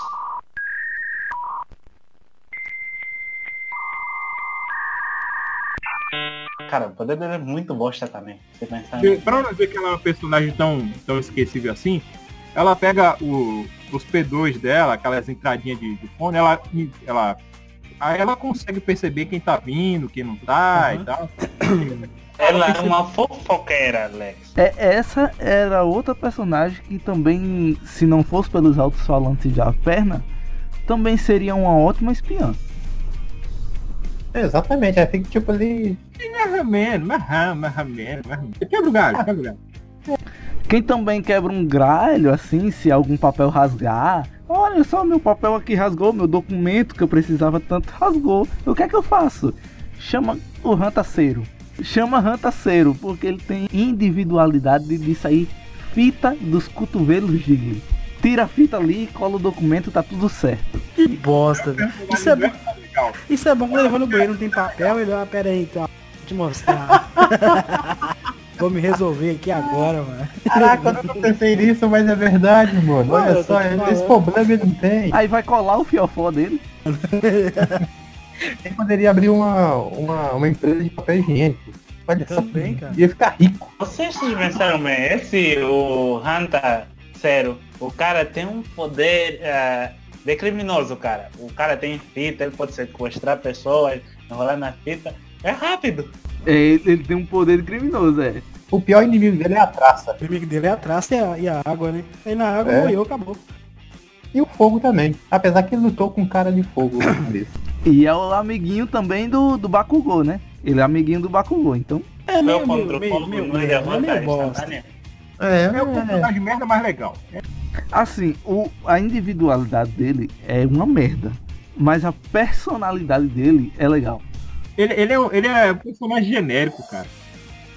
cara, o poder dele é muito bosta também. Você pensar. Pra não ver que ela é uma personagem tão, tão esquecível assim, ela pega o- os P2 dela, aquelas entradinhas de, de fone, ela, ela. Aí ela consegue perceber quem tá vindo, quem não tá e tal. <coughs> Ela é uma fofoqueira, Alex. É, essa era outra personagem que também, se não fosse pelos altos-falantes de Averna, também seria uma ótima espiã. É, exatamente, aí fica tipo ali. Mais ou menos, mais ou menos, mais ou menos, mais ou menos. Quebra o galho, quebra o galho. Quem também quebra um gralho, assim, se algum papel rasgar. Olha só, meu papel aqui rasgou, meu documento que eu precisava tanto rasgou. O que é que eu faço? Chama o rantaceiro. Chama rantaceiro, porque ele tem individualidade de, sair fita dos cotovelos dele. Tira a fita ali, cola o documento, tá tudo certo. Que bosta, velho. Isso é bom. Isso é bom quando ele vai no banheiro, não tem papel, ele ah, pera aí, então. Vou te mostrar. <laughs> Vou me resolver aqui agora, mano. Caraca, eu nunca pensei nisso, mas é verdade, mano. Mano, Olha só, esse problema ele não tem. Aí vai colar o fiofó dele. Ele poderia abrir uma, uma, uma empresa de papel higiênico. Olha só, Também, cara. ia ficar rico. Vocês pensaram bem, esse, o Hanta Zero, o cara tem um poder eh, de criminoso, cara. O cara tem fita, ele pode sequestrar pessoas, enrolar na fita. É rápido. Ele, ele tem um poder criminoso, é. O pior inimigo dele é a traça. O inimigo dele é a traça e a, e a água, né? Aí na água É. morreu, acabou. E o fogo também. Apesar que ele lutou com cara de fogo começo. <laughs> E é o amiguinho também do, do Bakugou, né? Ele é amiguinho do Bakugou, então. É Meu meio, meio, contra o meio, meio, é meio, derrota meio bosta. É, É o personagem de merda mais legal. Assim, o, a individualidade dele é uma merda. Mas a personalidade dele é legal. Ele, ele, é, um- ele é um personagem genérico, cara.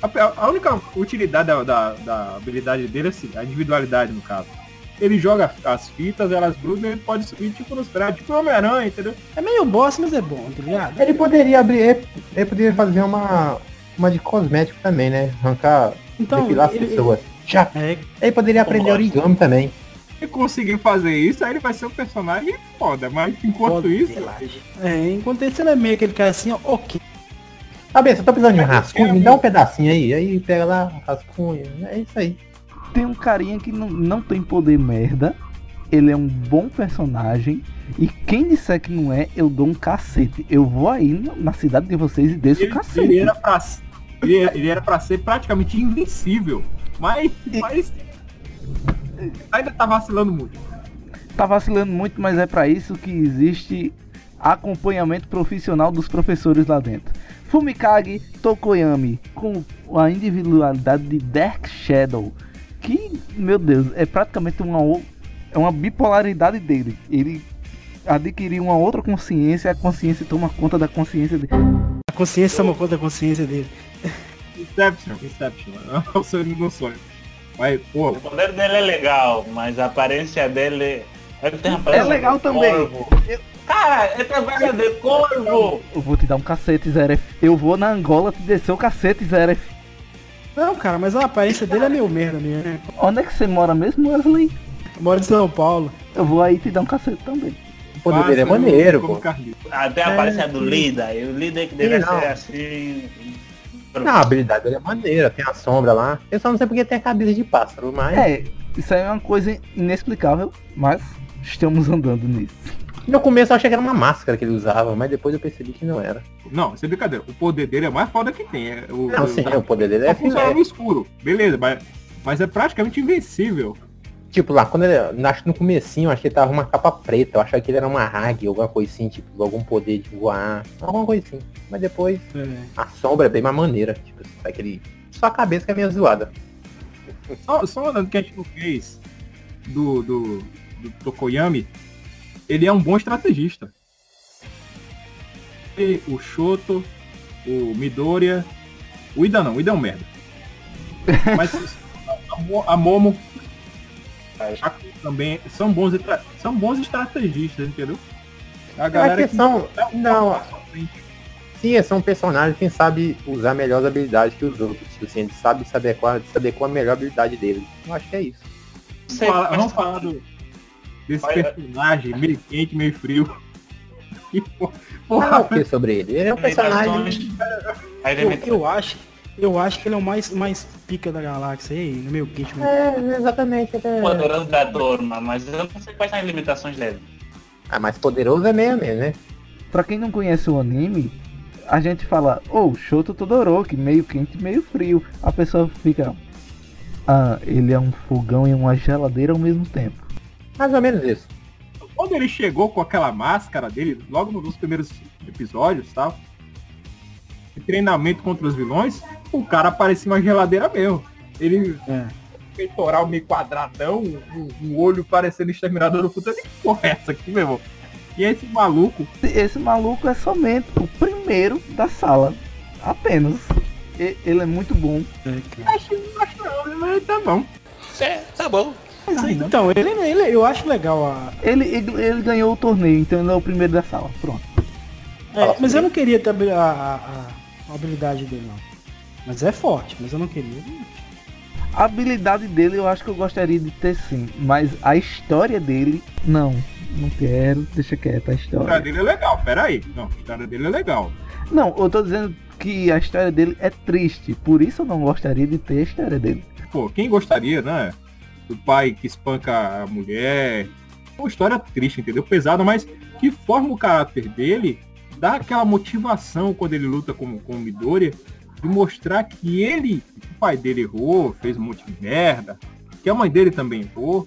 A, a única utilidade da, da, da habilidade dele é assim, a individualidade no caso. Ele joga as fitas, elas grudam e ele pode subir tipo nos prédios, tipo o Homem-Aranha, entendeu? É meio bosta, mas é bom, tá ligado? Ele poderia abrir. Ele, ele poderia fazer uma. Uma de cosmético também, né? Arrancar. Então, depilar as ele- pessoas. Já. É, Ele poderia aprender origami também. Se conseguir fazer isso, aí ele vai ser um personagem foda. Mas enquanto isso, é, enquanto isso ele é meio aquele cara assim, ó, ok. Tá bem, você tá precisando de um rascunho? Me dá um pedacinho aí. Aí pega lá, rascunho. É isso aí. Tem um carinha que não, não tem poder merda. Ele é um bom personagem. E quem disser que não é, eu dou um cacete. Eu vou aí na- cidade de vocês e desço o cacete. ele era pra, ele, ele era pra ser praticamente invencível. Mas, mas ainda tá vacilando muito. Tá vacilando muito, mas é pra isso que existe acompanhamento profissional dos professores lá dentro. Fumikage Tokoyami, com a individualidade de Dark Shadow, que, meu Deus, é praticamente uma, é uma bipolaridade dele. Ele adquiriu uma outra consciência, a consciência toma conta da consciência dele. A consciência toma conta da consciência dele. Inception, Inception. <laughs> É o sonho do sonho. Mas, pô, O poder dele é legal, mas a aparência dele. Ele tem a aparência legal de também. corvo. Cara, a aparência de corvo! Eu vou te dar um cacete, Zeref. Eu vou na Angola te descer o cacete, Zeref. Não, cara, mas a aparência dele é meio merda mesmo, né? Onde é que você mora mesmo, Wesley? Eu moro em São Paulo. Eu vou aí te dar um cacete também. O poder dele é passa maneiro, pô. Até a É, aparência do sim. líder. E o líder que deve ser assim. Não, a habilidade dele é maneira, tem a sombra lá. Eu só não sei porque tem a cabeça de pássaro, mas. É, isso aí é uma coisa inexplicável, mas estamos andando nisso. No começo eu achei que era uma máscara que ele usava, mas depois eu percebi que não era. Não, isso é brincadeira. O poder dele é o mais foda que tem. É o, Não, o- sim, o poder dele é funciona filé. no escuro. Beleza, mas, mas é praticamente invencível. Tipo, lá, quando ele. Acho que no comecinho, eu achei que ele tava uma capa preta. Eu achava que ele era uma águia, alguma coisa assim, tipo, algum poder de voar. Alguma coisa assim. Mas depois É. a sombra é bem mais maneira. Tipo, aquele. Só a cabeça que é meio zoada. Só, só olhando que a gente não fez do, do, do Tokoyami, ele é um bom estrategista. E o Shoto, o Midoriya, o Ida não, o Ida é um merda. <laughs> Mas a, Mo- a Momo a Shaku também são bons, são bons estrategistas, entendeu? A A galera questão. dá um Não, passo à frente. sim, são personagens que sabe usar melhor as habilidades que os outros. Tipo assim, ele sabe se adequar, se adequar a melhor habilidade dele. Eu acho que é isso. Sei, mas- vamos falar do- desse Olha- personagem meio quente, meio frio. <laughs> Falar o porra, que sobre ele? Ele é um personagem. Limitações. As Eu, eu acho, eu acho que ele é o mais, mais pica da galáxia aí, no meu kit. É, exatamente. ele é- poderoso da turma, mas eu não sei quais são as limitações dele. Ah, mais poderoso é meio a meio, né? Pra quem não conhece o anime, a gente fala, ô, oh, Shoto Todoroki, meio quente, meio frio. A pessoa fica, ah, ele é um fogão e uma geladeira ao mesmo tempo. Mais ou menos isso. quando ele chegou com aquela máscara dele, logo nos primeiros episódios, tal, de treinamento contra os vilões, o cara parecia uma geladeira mesmo. Ele, É. peitoral meio quadradão, um, um olho parecendo exterminador do futuro. Que porra é essa aqui, meu irmão? E esse maluco, Esse maluco é somente o primeiro da sala. Apenas. E- ele é muito bom. É, acho, acho não, mas tá bom. Mas, então, ele, ele, eu acho legal a. Ele, ele, ele ganhou o torneio, então ele é o primeiro da sala. Pronto. É, mas eu não queria ter a, a, a- a habilidade dele, não. Mas é forte, mas eu não queria. A habilidade dele eu acho que eu gostaria de ter sim. Mas a história dele, não. Não quero, deixa quieto a A história história. dele é legal, peraí. Não, a história dele é legal. Não, eu tô dizendo que a história dele é triste. Por isso eu não gostaria de ter a história dele. Pô, quem gostaria, né? Do pai que espanca a mulher. Uma história triste, entendeu? Pesada, mas que forma o caráter dele, dá aquela motivação quando ele luta com, com o Midoriya, de mostrar que ele, que o pai dele errou, fez um monte de merda, que a mãe dele também errou,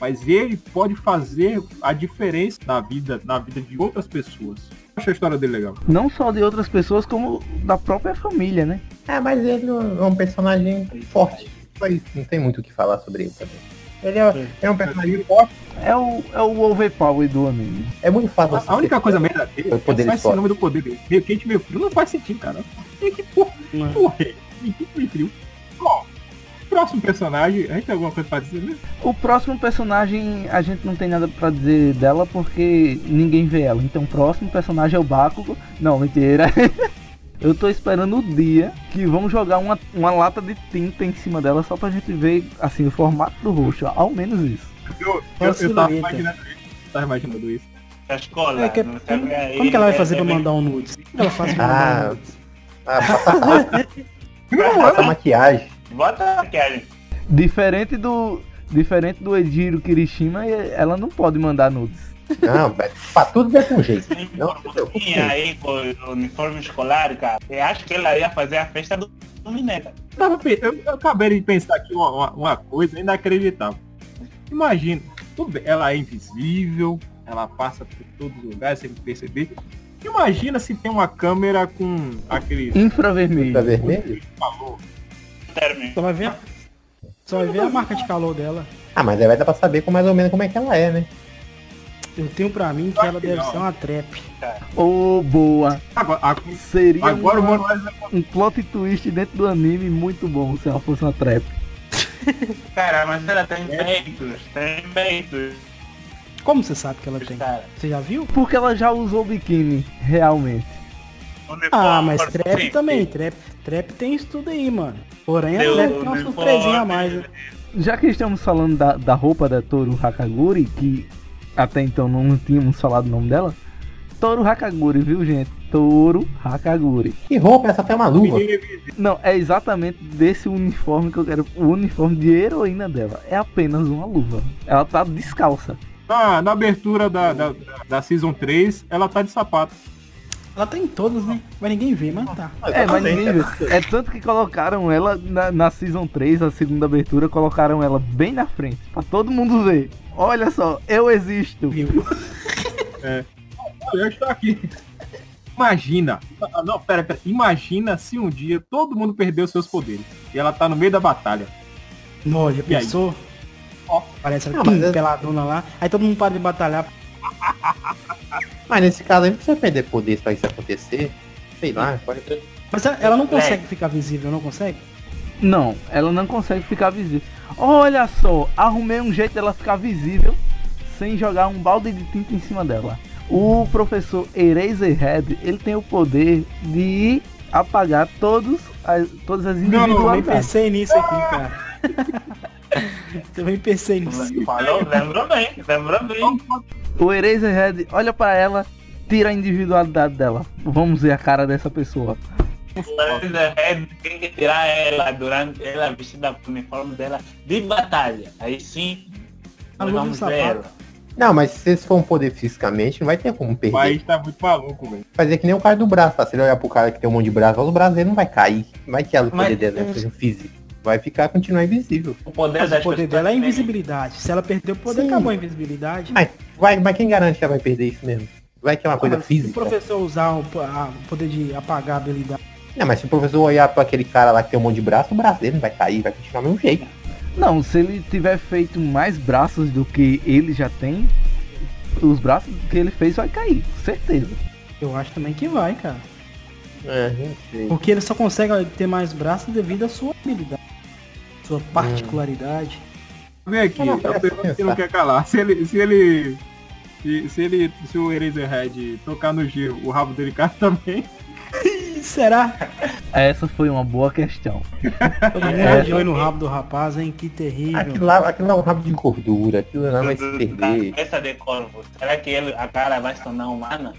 mas ele pode fazer a diferença na vida, na vida de outras pessoas. Eu acho a história dele legal. Não só de outras pessoas, como da própria família, né? É, mas ele é um personagem forte. Só isso, Não tem muito o que falar sobre ele também. Ele é, é um personagem forte. É o, é o overpower do anime. É muito fácil. A única coisa merda dele é só esse fortes. nome do poder dele. Meio quente, meio frio. Não faz sentido, cara. E que porra, Não é? porra é? Meio quente, meio frio. Bom, próximo personagem, a gente tem alguma coisa pra dizer mesmo? O próximo personagem a gente não tem nada pra dizer dela porque ninguém vê ela. Então o próximo personagem é o Bakugo. Não, mentira. <laughs> Eu tô esperando o dia que vamos jogar uma, uma lata de tinta em cima dela só pra gente ver assim o formato do rosto. Ao menos isso. Eu, eu, a eu tava imaginando isso. Tava imaginando isso. A escola. É que- não como, como que ela vai é- fazer é pra mandar um nudes? Como que ela faz pra mandar Ah, um nudes? ah, passa, passa maquiagem. Bota a maquiagem. Diferente do diferente do Ejiro Kirishima, ela não pode mandar nudes. Não, pra tudo vai com jeito. Tem Não preocupe. borboletinha aí com o uniforme escolar, cara. Eu acho que ela ia fazer a festa do, do Mineta. Eu, eu, eu acabei de pensar aqui uma, uma, uma coisa inacreditável. Imagina, ela é invisível, ela passa por todos os lugares sem perceber. Imagina se tem uma câmera com aquele Infravermelho. Vermelho? calor. Término. Só vai ver a, só vai ver a marca de calor dela. Ah, mas aí vai dar pra saber com mais ou menos como é que ela é, né? Eu tenho pra mim que ela deve ser uma trap. Ô, boa. Agora, a- Seria agora uma- um plot twist dentro do anime muito bom se ela fosse uma trap. <laughs> Cara, mas ela tem peitos, tem peitos, Como você sabe que ela tem? cara. Você já viu? Porque ela já usou biquíni, realmente. Ah, mas trap sim, também. Trap, trap tem isso tudo aí, mano. Porém, a Deu trap tem uma surpresinha a mais. né? Já que estamos falando da, da roupa da Toru Hakaguri, que até então não tínhamos falado o nome dela. Toru Hakaguri, viu gente? Toru Hakaguri. Que roupa? Essa tem uma luva. Invisível. Não, é exatamente desse uniforme que eu quero. O uniforme de heroína dela. É apenas uma luva. Ela tá descalça. Na, na abertura da, da, da Season 3, ela tá de sapato. Ela tá em todas, né? Mas ninguém vê, mas tá. É, mas ninguém viu. É tanto que colocaram ela na, na Season 3, a segunda abertura, colocaram ela bem na frente. Pra todo mundo ver. Olha só, eu existo. Viu? Eu estou aqui. Imagina. Ah, Não, pera, pera. Imagina se um dia todo mundo perdeu seus poderes. E ela tá no meio da batalha. Não, já E pensou? Ó. Parece ela é- peladona lá. Aí todo mundo para de batalhar. Mas nesse caso aí não precisa perder poder pra isso acontecer. Sei lá, pode ter. Mas ela, ela não consegue ficar visível, não consegue? Não, ela não consegue ficar visível. Olha só, arrumei um jeito dela ficar visível sem jogar um balde de tinta em cima dela. O professor Eraserhead, ele tem o poder de apagar todos as, todas as Eu também individualidades. pensei nisso aqui, cara. <laughs> também pensei nisso. Falou, lembrou bem, lembrou bem. O Eraserhead olha pra ela tira a individualidade dela. Vamos ver a cara dessa pessoa. Razorhead tem que tirar ela durante ela vestida com o uniforme dela de batalha. Aí sim, A nós vamos ver ela. Não, mas se for um poder fisicamente, não vai ter como O perder. país tá muito maluco, velho. Fazer que nem o cara do braço, tá? Se ele olhar pro cara que tem um monte de braço, o braço dele não vai cair. Não vai que ela o poder dela seja físico. Vai ficar, continuar invisível. O poder, Mas o poder dela é invisibilidade. Se ela perder o poder, Sim. acabou a invisibilidade. Mas, vai, mas quem garante que ela vai perder isso mesmo? Vai que é uma coisa Mas Se o física. professor usar o, a- o poder de apagar a habilidade. Não, mas se o professor olhar pra aquele cara lá que tem um monte de braço, o braço dele não vai cair, vai continuar do mesmo jeito. Não, se ele tiver feito mais braços do que ele já tem, os braços que ele fez vai cair, com certeza. Eu acho também que vai, cara. É, não sei. Porque ele só consegue ter mais braços devido à sua habilidade. Sua particularidade. Vem aqui, Não, não, a pergunta que não pensar. quer calar. Se ele. Se ele. Se, se ele. Se o Eraserhead tocar no giro, o rabo dele cai <laughs> também. Será? Essa foi uma boa questão. Todo mundo É. no rabo do rapaz, hein? Que terrível. Aquilo lá, aquilo lá é um rabo de gordura, aquilo lá vai se perder. Cabeça de corvo. Será que ele, a cara vai se tornar humana?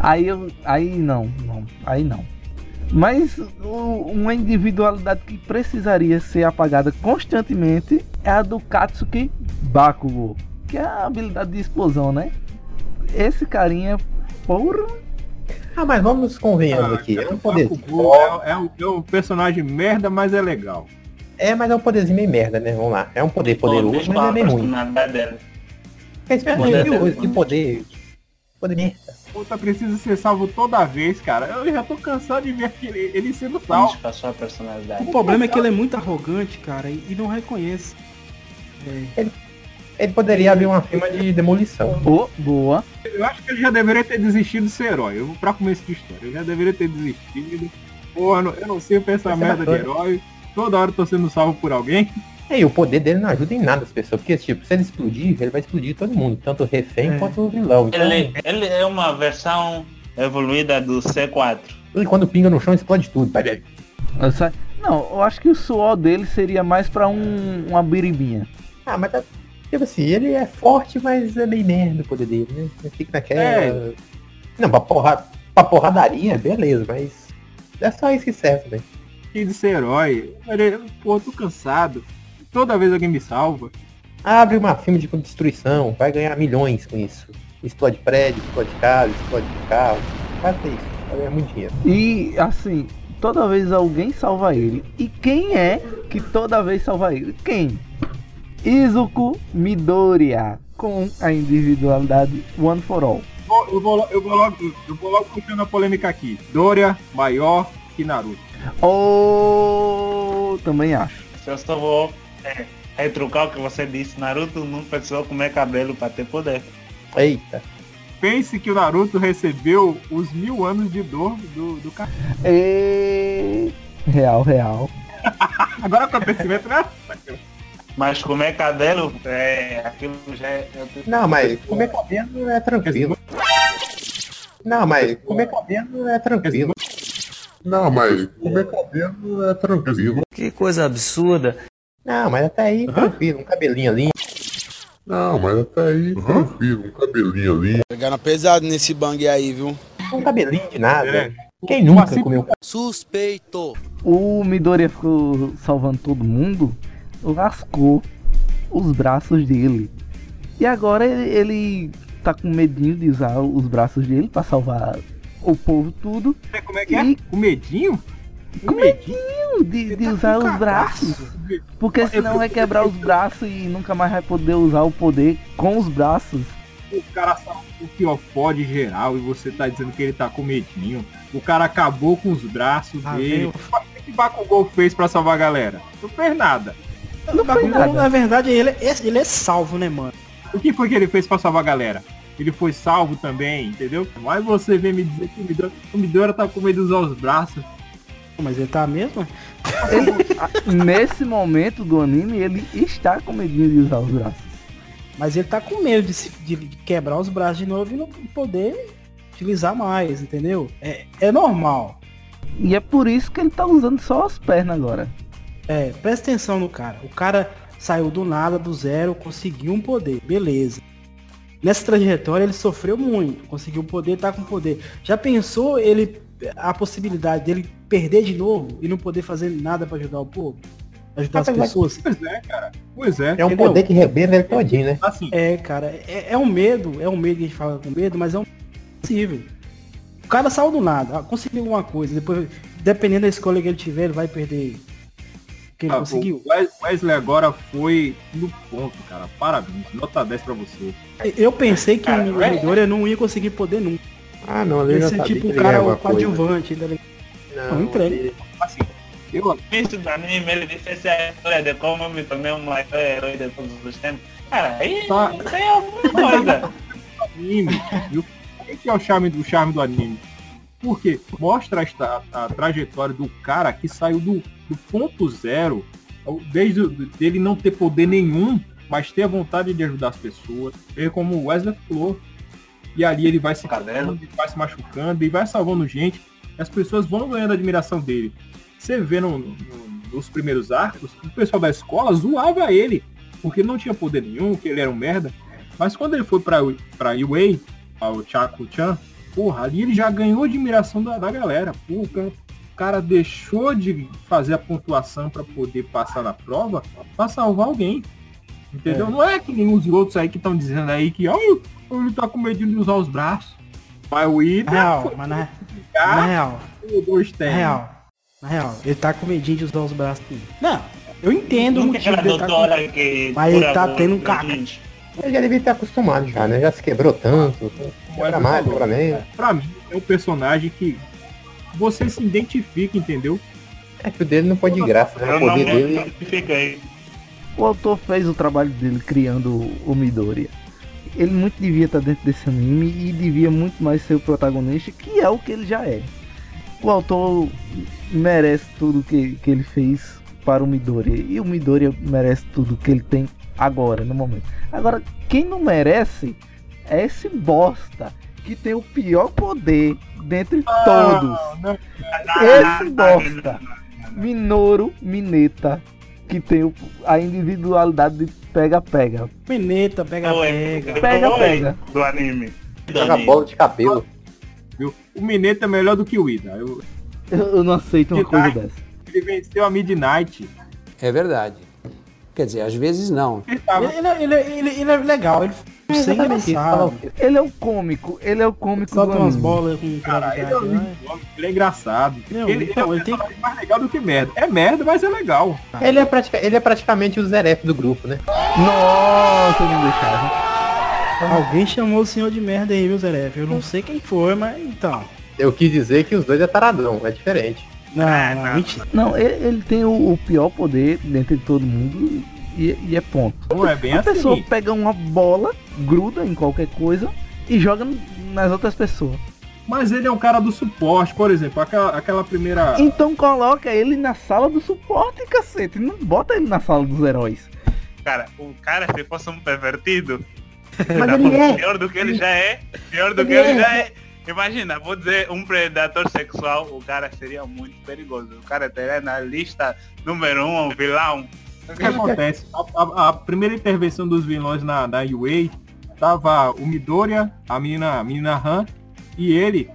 Aí eu. Aí não, não. Aí não. Mas o- uma individualidade que precisaria ser apagada constantemente é a do Katsuki Bakugo. Que é a habilidade de explosão, né? Esse carinha, porra. Ah, mas vamos convenhamos Ah, aqui. É cara, um o poderzinho. Bakugo é, é, um, é um personagem merda, mas é legal. É, mas é um poderzinho meio merda, né? Vamos lá. É um poder poderoso, mas é meio ruim. dele. Fica esperando Poder que, que poder. Poder merda. Puta, precisa ser salvo toda vez, cara. Eu já tô cansado de ver aquele, ele sendo salvo. a sua personalidade. O problema é que ele é muito arrogante, cara, e, e não reconhece. É, Ele poderia abrir uma firma de demolição. Oh, boa. Eu acho que ele já deveria ter desistido de ser herói. Eu vou pra começo de história. Ele já deveria ter desistido. Porra, eu não- eu não sei pensar Vai ser merda de herói. Toda hora eu tô sendo salvo por alguém. É, E o poder dele não ajuda em nada as pessoas, porque tipo, se ele explodir, ele vai explodir todo mundo, tanto o refém É. quanto o vilão. Então, Ele, ele é uma versão evoluída do C4. ele quando pinga no chão explode tudo. Essa- Não, eu acho que o suor dele seria mais pra um, uma biribinha. Ah, mas tá. Tipo assim, ele é forte, mas é meio merda o poder dele, né? Ele fica naquela. É. Não, pra, porra... pra porradaria, beleza, mas. É só isso que serve, né? Que de ser herói. Ele- Pô, eu tô cansado. Toda vez alguém me salva. Abre uma firma de destruição, vai ganhar milhões com isso. Explode prédio, explode casa, explode carro. Faça isso, vai ganhar muito dinheiro. E assim, toda vez alguém salva ele. E quem é que toda vez salva ele? Quem? Izuku Midoriya, com a individualidade One for All. Vou- Eu vou, eu vou logo, eu vou logo puxando a polêmica aqui. Doria maior que Naruto. Ou também acho. Se eu só vou é, retrucar o que você disse, Naruto não precisou comer cabelo pra ter poder. Eita. Pense que o Naruto recebeu os mil anos de dor do, do cara. E... Real, real. <laughs> Agora acontecimento, né? Mas comer cabelo, é, aquilo já é... Não, mas comer cabelo é tranquilo. Não, mas comer cabelo é tranquilo. Não, mas comer cabelo é tranquilo. Que coisa absurda. Não, mas até aí tranquilo, um cabelinho ali. Não, mas até aí tranquilo, um cabelinho ali. Pegando pesado nesse bang aí, viu? Um cabelinho de nada. É. Quem nunca Assim- comeu Suspeito. O Midoriya ficou salvando todo mundo, lascou os braços dele. E agora ele, ele tá com medinho de usar os braços dele pra salvar o povo tudo. Como é que é? E- Com medinho? Com medinho de, de tá usar os cagaço. braços. Porque senão vai quebrar os braços e nunca mais vai poder usar o poder com os braços. O cara salvou o Fiofode geral e você tá dizendo que ele tá com medinho. O cara acabou com os braços Ah, dele. O que Bakugou fez pra salvar a galera? Não fez nada. Não foi nada. na verdade, ele é, ele é salvo, né, mano? O que foi que ele fez pra salvar a galera? Ele foi salvo também, entendeu? Mas você vem me dizer que o Midora, o Midora tá com medo de usar os braços. Mas ele tá mesmo? Ele- a- nesse momento do anime, ele está com medinho de usar os braços. Mas ele tá com medo de, se- de quebrar os braços de novo e não poder utilizar mais, entendeu? É, é normal. E é por isso que ele tá usando só as pernas agora. É, presta atenção no cara. O cara saiu do nada, do zero, conseguiu um poder, beleza. nessa trajetória ele sofreu muito, conseguiu poder, tá com poder. Já pensou ele a possibilidade dele perder de novo e não poder fazer nada pra ajudar o povo? Ajudar as Apesar- pessoas? Pois é, cara. Pois é. É um Entendeu? poder que rebenta ele todinho, né? Assim, É, cara, é, é um medo, é um medo que a gente fala com medo, mas é um possível. O cara saiu do nada, conseguiu alguma coisa, depois, dependendo da escolha que ele tiver, ele vai perder. O que ele ah, conseguiu. o Wes- Wesley agora foi no ponto, cara. Parabéns. Nota 10 pra você. Eu pensei que Cara, o é- Midoriya não ia conseguir poder nunca. Ah, não, ele Ele já ser sabia tipo que o cara o coadjuvante. tá ligado? Não, Não entrega. ele- Assim, eu, início do anime, ele disse essa é de como me tornei o maior herói de todos os tempos. Cara, aí Tá. tem alguma coisa. anime? O que é o charme do charme do anime? Porque mostra esta, a trajetória do cara que saiu do, do ponto zero, desde dele não ter poder nenhum, mas ter a vontade de ajudar as pessoas. Ele como o Wesley falou. E ali ele vai se ele vai se machucando e vai salvando gente. E as pessoas vão ganhando a admiração dele. Você vê no- no- nos primeiros arcos, o pessoal da escola zoava ele, porque ele não tinha poder nenhum, que ele era um merda. Mas quando ele foi pra, pra UA, ao Chaco-chan, porra, ali ele já ganhou admiração da, da galera. Pô, o cara- deixou de fazer a pontuação pra poder passar na prova pra salvar alguém. Entendeu? Não é que nem os outros aí que estão dizendo aí que, ó, ele tá com medo de usar os braços. Mas o Ida Na real, mas na, na real, na tem. real, na real, ele tá com medinho de usar os braços dele. Não, eu entendo o motivo aquela dele tá com... doutora que... Mas ele tá tendo um gente. Ele já devia ter acostumado já, né? Já se quebrou tanto. Quebra mais, quebra menos. Pra mim, é um personagem que você se identifica, entendeu? É que o dele não foi de graça, né? O poder dele. O autor fez o trabalho dele criando o Midoriya. Ele muito devia estar dentro desse anime e devia muito mais ser o protagonista, que é o que ele já é. O autor merece tudo que, que ele fez para o Midoriya. E o Midoriya merece tudo que ele tem agora, no momento. Agora, quem não merece é esse bosta que tem o pior poder dentre todos. não. Esse bosta. Minoru Mineta. Que tem o- a individualidade de pega-pega. Mineta, pega, Oi. pega. Pega, Oi, pega. Do anime. Anime. bola de cabelo. Viu? O Mineta é melhor do que o Ida. Eu- Eu, eu não aceito uma coisa dessa. Ele venceu a Midnight. É verdade. Quer dizer, às vezes não. Ele tava Ele, ele, ele, ele, ele é legal, ele é fala engraçado. Ele é o cômico, ele é o cômico Solta do umas anime. bolas com Cara, ele é, um né? lindo, ele é engraçado. Não, ele, então, ele é ele tem- mais legal do que merda. É merda, mas é legal. Ele é, pratica- ele é praticamente o Zeref do grupo, né? Nossa, deixava. Alguém chamou o senhor de merda aí, viu, Zeref? Eu não sei quem foi, mas então. Eu quis dizer que os dois é taradão, é diferente. Não, não, mentira. Não, ele, ele tem o, o pior poder dentre todo mundo e, e é ponto. Não é bem A assim. pessoa pega uma bola, gruda em qualquer coisa e joga nas outras pessoas. Mas ele é um cara do suporte, por exemplo, aquela, aquela primeira. Então coloca ele na sala do suporte, cacete. Não bota ele na sala dos heróis. Cara, o cara, se fosse um pervertido, Mas ele é. pior do que ele já é, pior do que Ele ele é. já é. Imagina, vou dizer, um predador sexual, o cara seria muito perigoso. O cara teria na lista número um, um vilão. O que acontece? A, a- a primeira intervenção dos vilões na, na UA tava o Midoriya, a menina, a menina Han e ele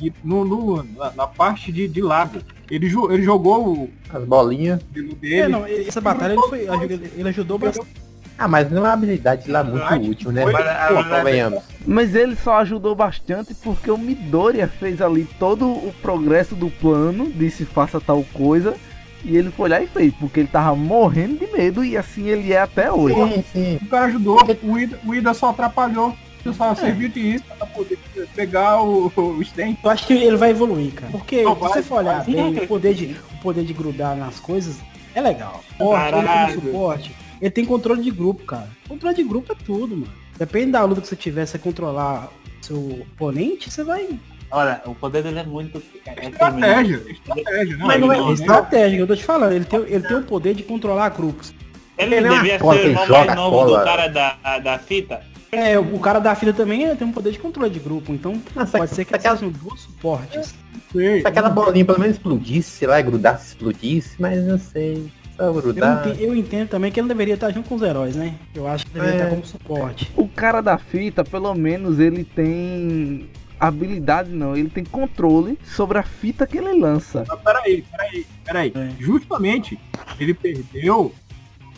e no, no- na, na parte de, de lago. Ele, ele jogou o As bolinhas. É, dele. não, ele- essa batalha ele, foi, ele ele ajudou bastante. Ah, mas não é uma habilidade lá muito útil, né? Foi- Pô, convenhamos. Mas ele só ajudou bastante porque o Midoriya fez ali todo o progresso do plano, disse faça tal coisa, e ele foi lá e fez, porque ele tava morrendo de medo e assim ele é até hoje. Sim, sim. O cara ajudou, o Ida, o Ida só atrapalhou. Ele só serviu de isso pra poder pegar o, o Sten. Eu acho que ele vai evoluir, cara. Porque Não, se vai, você for olhar vai. bem, o poder, de, o poder de grudar nas coisas é legal. Suporte, ele como suporte, ele tem controle de grupo, cara. Controle de grupo é tudo, mano. Depende da luta que você tiver, você controlar seu oponente, você vai. Olha, o poder dele é muito... É Estratégia, estratégia, não Mas não é não, estratégia, eu tô te falando. Ele tem, ele tem o poder de controlar grupos. Ele Ele é devia ser o irmão mais novo cola. do cara da, da fita. É, o cara da fila também tem um poder de controle de grupo, então Nossa, pode ser que aquela- sejam duas suportes. Se aquela bolinha pelo menos explodisse, sei lá, grudasse, explodisse, mas não sei. Eu entendo, eu entendo também que ele deveria estar junto com os heróis, né? Eu acho que deveria É. estar como suporte. O cara da fita, pelo menos, ele tem habilidade, não, ele tem controle sobre a fita que ele lança. Mas peraí, peraí, peraí. É. Justamente, ele perdeu.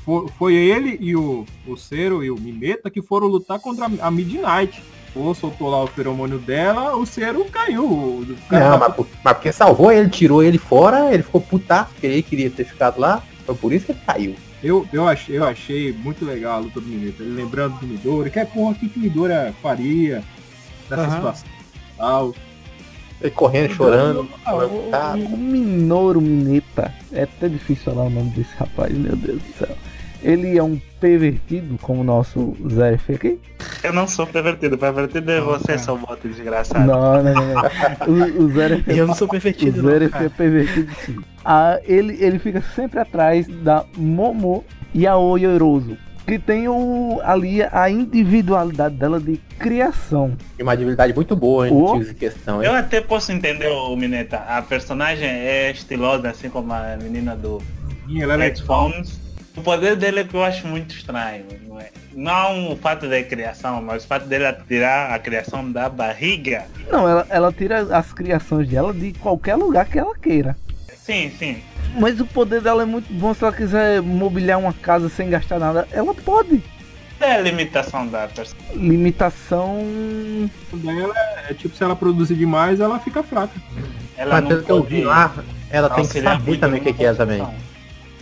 Foi, foi ele e o, o Cero e o Mimeta que foram lutar contra a Midnight. Pô, soltou lá o feromônio dela, o Cero caiu. O cara Não, tá- mas, mas porque salvou ele, tirou ele fora, ele ficou putaço, porque ele queria ter ficado lá. Foi por isso que ele caiu. eu, eu, achei, eu achei muito legal a luta do Mimeta. Ele lembrando do Midori, que é porra, o que que Midori faria nessa Aham. situação. Tal. Ele correndo, chorando. Ah, o- tá. O Minoru Mineta, é até difícil falar o nome desse rapaz, meu Deus do céu. Ele é um pervertido, como o nosso Zé F aqui? Eu não sou pervertido, pervertido é você, cara. seu bote desgraçado. Não, não, não. não. <laughs> O, o Zé F Eu não sou O perfeitido, Zero não, é pervertido sim. Ah, ele, ele fica sempre atrás da Momo e a Oyoroso. Que tem o, ali a individualidade dela de criação. E uma habilidade muito boa, hein? Em questão, Eu hein? até posso entender o Mineta. A personagem é estilosa, assim como a menina do E ela é Headphones. O poder dele é que eu acho muito estranho. Não, é? não o fato da criação, mas o fato dele tirar a criação da barriga. Não, ela, ela tira as criações dela de qualquer lugar que ela queira. Sim, sim. Mas o poder dela é muito bom se ela quiser mobiliar uma casa sem gastar nada. Ela pode. É a limitação da personagem. Limitação. dela é tipo, se ela produzir demais, ela fica fraca. Ela Mas não pelo que eu vi lá, ela tem que saber muito também o que, que é também.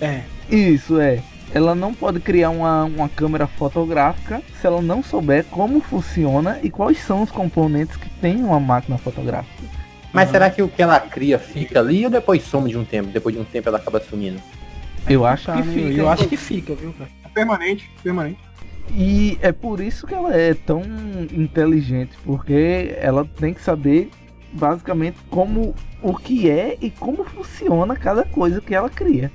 É. Isso é. Ela não pode criar uma, uma câmera fotográfica se ela não souber como funciona e quais são os componentes que tem uma máquina fotográfica. Mas será que o que ela cria fica ali ou depois some de um tempo? Depois de um tempo ela acaba sumindo? Eu acho Tá, que fica. Eu acho que fica, viu, cara? É permanente, permanente. E é por isso que ela é tão inteligente, porque ela tem que saber basicamente como o que é e como funciona cada coisa que ela cria.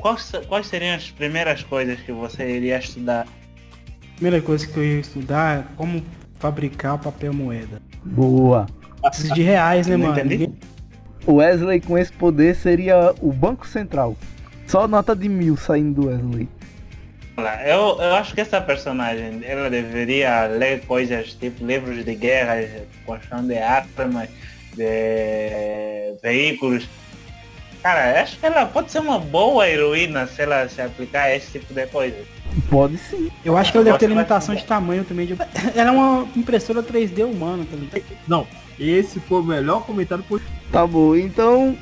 Quais, quais seriam as primeiras coisas que você iria estudar? Primeira coisa que eu ia estudar é como fabricar papel moeda. Boa. Precisa de reais, né, mano? entendi. Wesley com esse poder seria o Banco Central. Só nota de mil saindo do Wesley. Eu, eu acho que essa personagem, ela deveria ler coisas tipo livros de guerra, construção de armas, de veículos. Cara, eu acho que ela pode ser uma boa heroína se ela se aplicar esse tipo de coisa. Pode sim. Eu acho que ela deve ter limitação de- tamanho também. de- Ela é uma impressora 3D humana, tá ligado? Não, esse foi o melhor comentário por Tá bom, então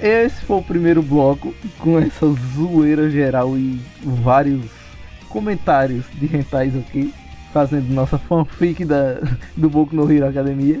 esse foi o primeiro bloco com essa zoeira geral e vários comentários de rentais aqui, fazendo nossa fanfic da, do Boku no Hero Academia.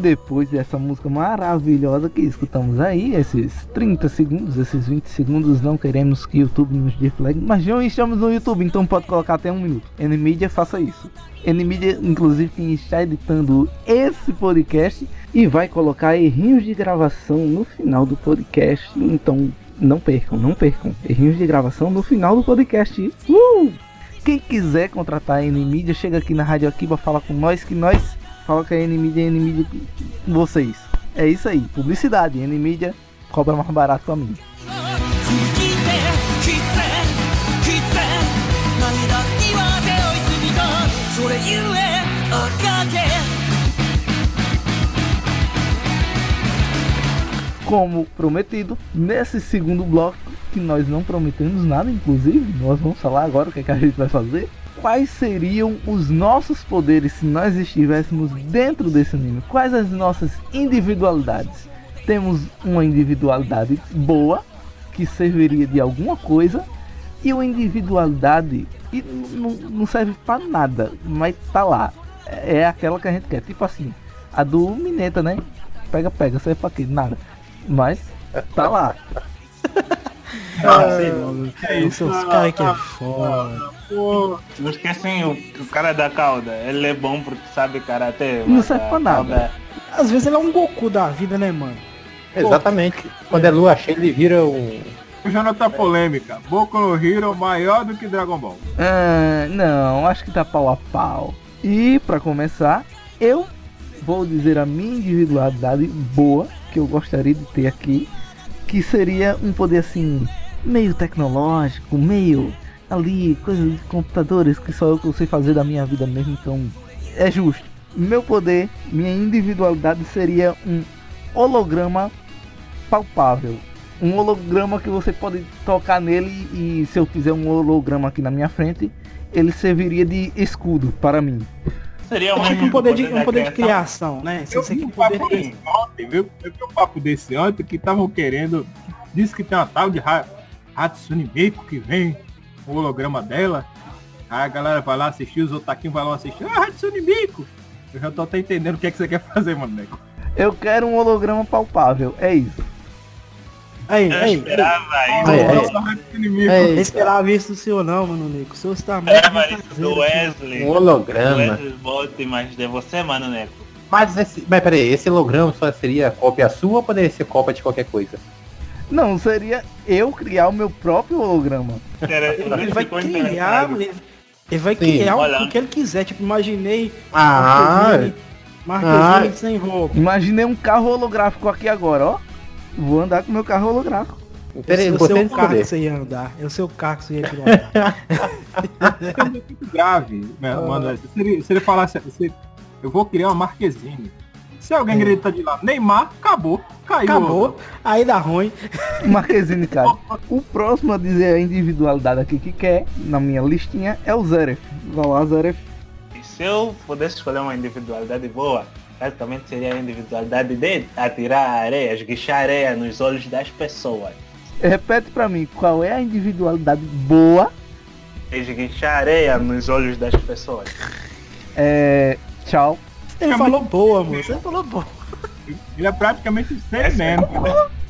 depois dessa música maravilhosa que escutamos aí, esses 30 segundos, esses 20 segundos, não queremos que o YouTube nos dê flag, mas não estamos no YouTube, então pode colocar até um minuto. Nvidia faça isso. Nvidia, inclusive, quem está editando esse podcast e vai colocar errinhos de gravação no final do podcast, então não percam, não percam. Errinhos de gravação no final do podcast. Uh! Quem quiser contratar a Nvidia, chega aqui na Rádio Akiba, fala com nós que nós Fala que é Nvidia é com vocês. É isso aí, publicidade. Nvidia cobra mais barato pra mim. Como prometido, nesse segundo bloco, que nós não prometemos nada, inclusive, nós vamos falar agora o que, é que a gente vai fazer. Quais seriam os nossos poderes se nós estivéssemos dentro desse anime? Quais as nossas individualidades? Temos uma individualidade boa, que serviria de alguma coisa, e uma individualidade que não, serve para nada, mas tá lá. É aquela que a gente quer. Tipo assim, a do Mineta, né? Pega, pega, serve pra quê? Nada. Mas tá lá. <laughs> Ah, sei não, É Esses isso, caras que é ah, foda. Pô, Não esquecem o, o cara da cauda. Ele é bom porque sabe karatê. Não serve pra nada. cauda- Às vezes ele é um Goku da vida, né, mano? Exatamente. Quando é lua cheia, ele vira um. já não tá polêmica. Boku no Hero maior do que Dragon Ball. Ah, não, acho que tá pau a pau. E pra começar, eu vou dizer a minha individualidade boa que eu gostaria de ter aqui, que seria um poder assim meio tecnológico, meio ali coisas de computadores que só eu que sei fazer da minha vida mesmo, então é justo. Meu poder, minha individualidade seria um holograma palpável. Um holograma que você pode tocar nele e se eu fizer um holograma aqui na minha frente, ele serviria de escudo para mim. Seria É tipo mesmo um poder de, um poder de criação. né? Eu Você vi que um poder papo desse ontem, viu? Eu vi um papo desse ontem que estavam querendo. Disse que tem uma tal de Ha- Hatsune Miku que vem, o holograma dela. Aí a galera vai lá assistir, os otaquinhos vai lá assistir. Ah, Hatsune Miku! Eu já tô até entendendo o que, é que você quer fazer, mano, nego. Eu quero um holograma palpável, é isso. Aí, Eu aí, esperava isso. Aí, aí. É, Eu esperava isso do senhor não, mano, Nico. O senhor está muito Esperava isso do. Wesley. um holograma. Wesley Bolt, mas de você, mano, Neco. Mas, esse, mas peraí, esse holograma só seria cópia sua ou poderia ser cópia de qualquer coisa? Não, seria eu criar o meu próprio holograma. Ele vai criar, ele, ele vai Sim, criar olha. o que ele quiser. Tipo, imaginei Ah, Marquezine, Marquezine sem roupa. Imaginei um carro holográfico aqui agora, ó. Vou andar com meu carro holográfico. peraí, eu você sei tem o carro que você ia andar. Eu sei o carro que você ia pilotar. É <laughs> muito grave, né, mano. Se ele, se ele falasse, se- eu vou criar uma Marquezine. Se alguém gritar de lá, Neymar, acabou. Caiu. Acabou. Aí dá ruim. Marquezine, cara. O próximo a dizer a individualidade aqui que quer, na minha listinha, é o Zeref. Vai lá, Zeref. E se eu pudesse escolher uma individualidade boa, basicamente seria a individualidade de atirar areia, esguichar areia nos olhos das pessoas. Repete pra mim, qual é a individualidade boa? Esguichar areia nos olhos das pessoas. É. Tchau. Ele falou boa, moço. Ele falou boa. Ele é praticamente sério mesmo.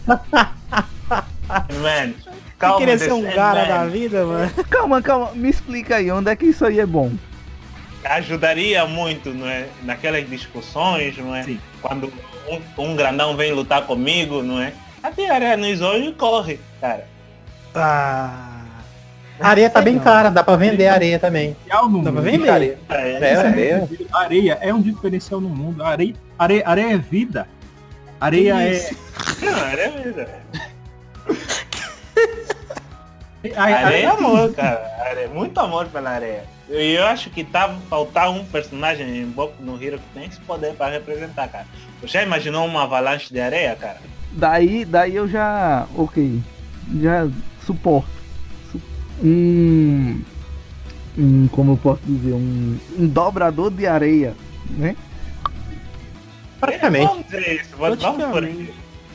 <laughs> Mano, Você calma. queria ser um cara man, da vida, mano. Calma, calma, me explica aí, onde é que isso aí é bom? Ajudaria muito, não é? Naquelas discussões, não é? Sim. Quando um, um grandão vem lutar comigo, não é? Atira areia nos olhos e corre, cara. Ah. A areia tá bem Não. cara, dá pra vender areia também. Dá pra vender? Areia. É, É, areia. Areia é um diferencial no mundo. Areia, areia, areia é vida. Areia é. Não, areia é vida. <laughs> a- a- Areia é amor, cara. Areia, muito amor pela areia. Eu acho que tá faltar um personagem em Boku no Hero que tem esse poder pra representar, cara. Você já imaginou uma avalanche de areia, cara? Daí, daí eu já. Ok. Já suporto. Su- Um. Um. Como eu posso dizer? Um, um dobrador de areia. Né? Praticamente. Vamos dizer isso, vamos, vamos por Praticamente. aí.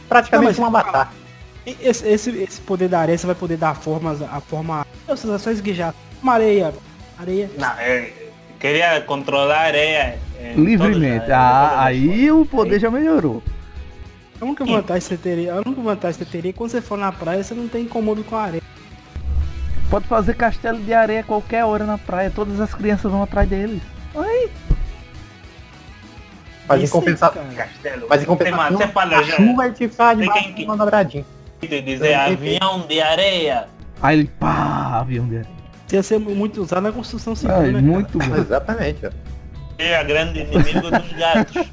Praticamente uma. E Esse, esse, esse poder da areia, você vai poder dar formas, a forma. Você vai só esguijar. Uma areia. Areia. Não, eu queria controlar a areia. em Livremente. todas as- Ah, todas as aí o poder já melhorou. A única vantagem que você teria, a única vantagem que você teria é quando você for na praia, você não tem incômodo com a areia. Pode fazer castelo de areia qualquer hora na praia. Todas as crianças vão atrás deles. Oi. Mas em aí, compensação. Castelo. Mas em compensação, Você fala a chuva debaixo quem- de uma dobradinha. de dizer avião de areia. Aí ele, pá, avião de areia. Ia ser muito usado na construção civil, Ai, né? muito bom. <laughs> Exatamente, ó. É a grande inimigo dos <laughs> gatos.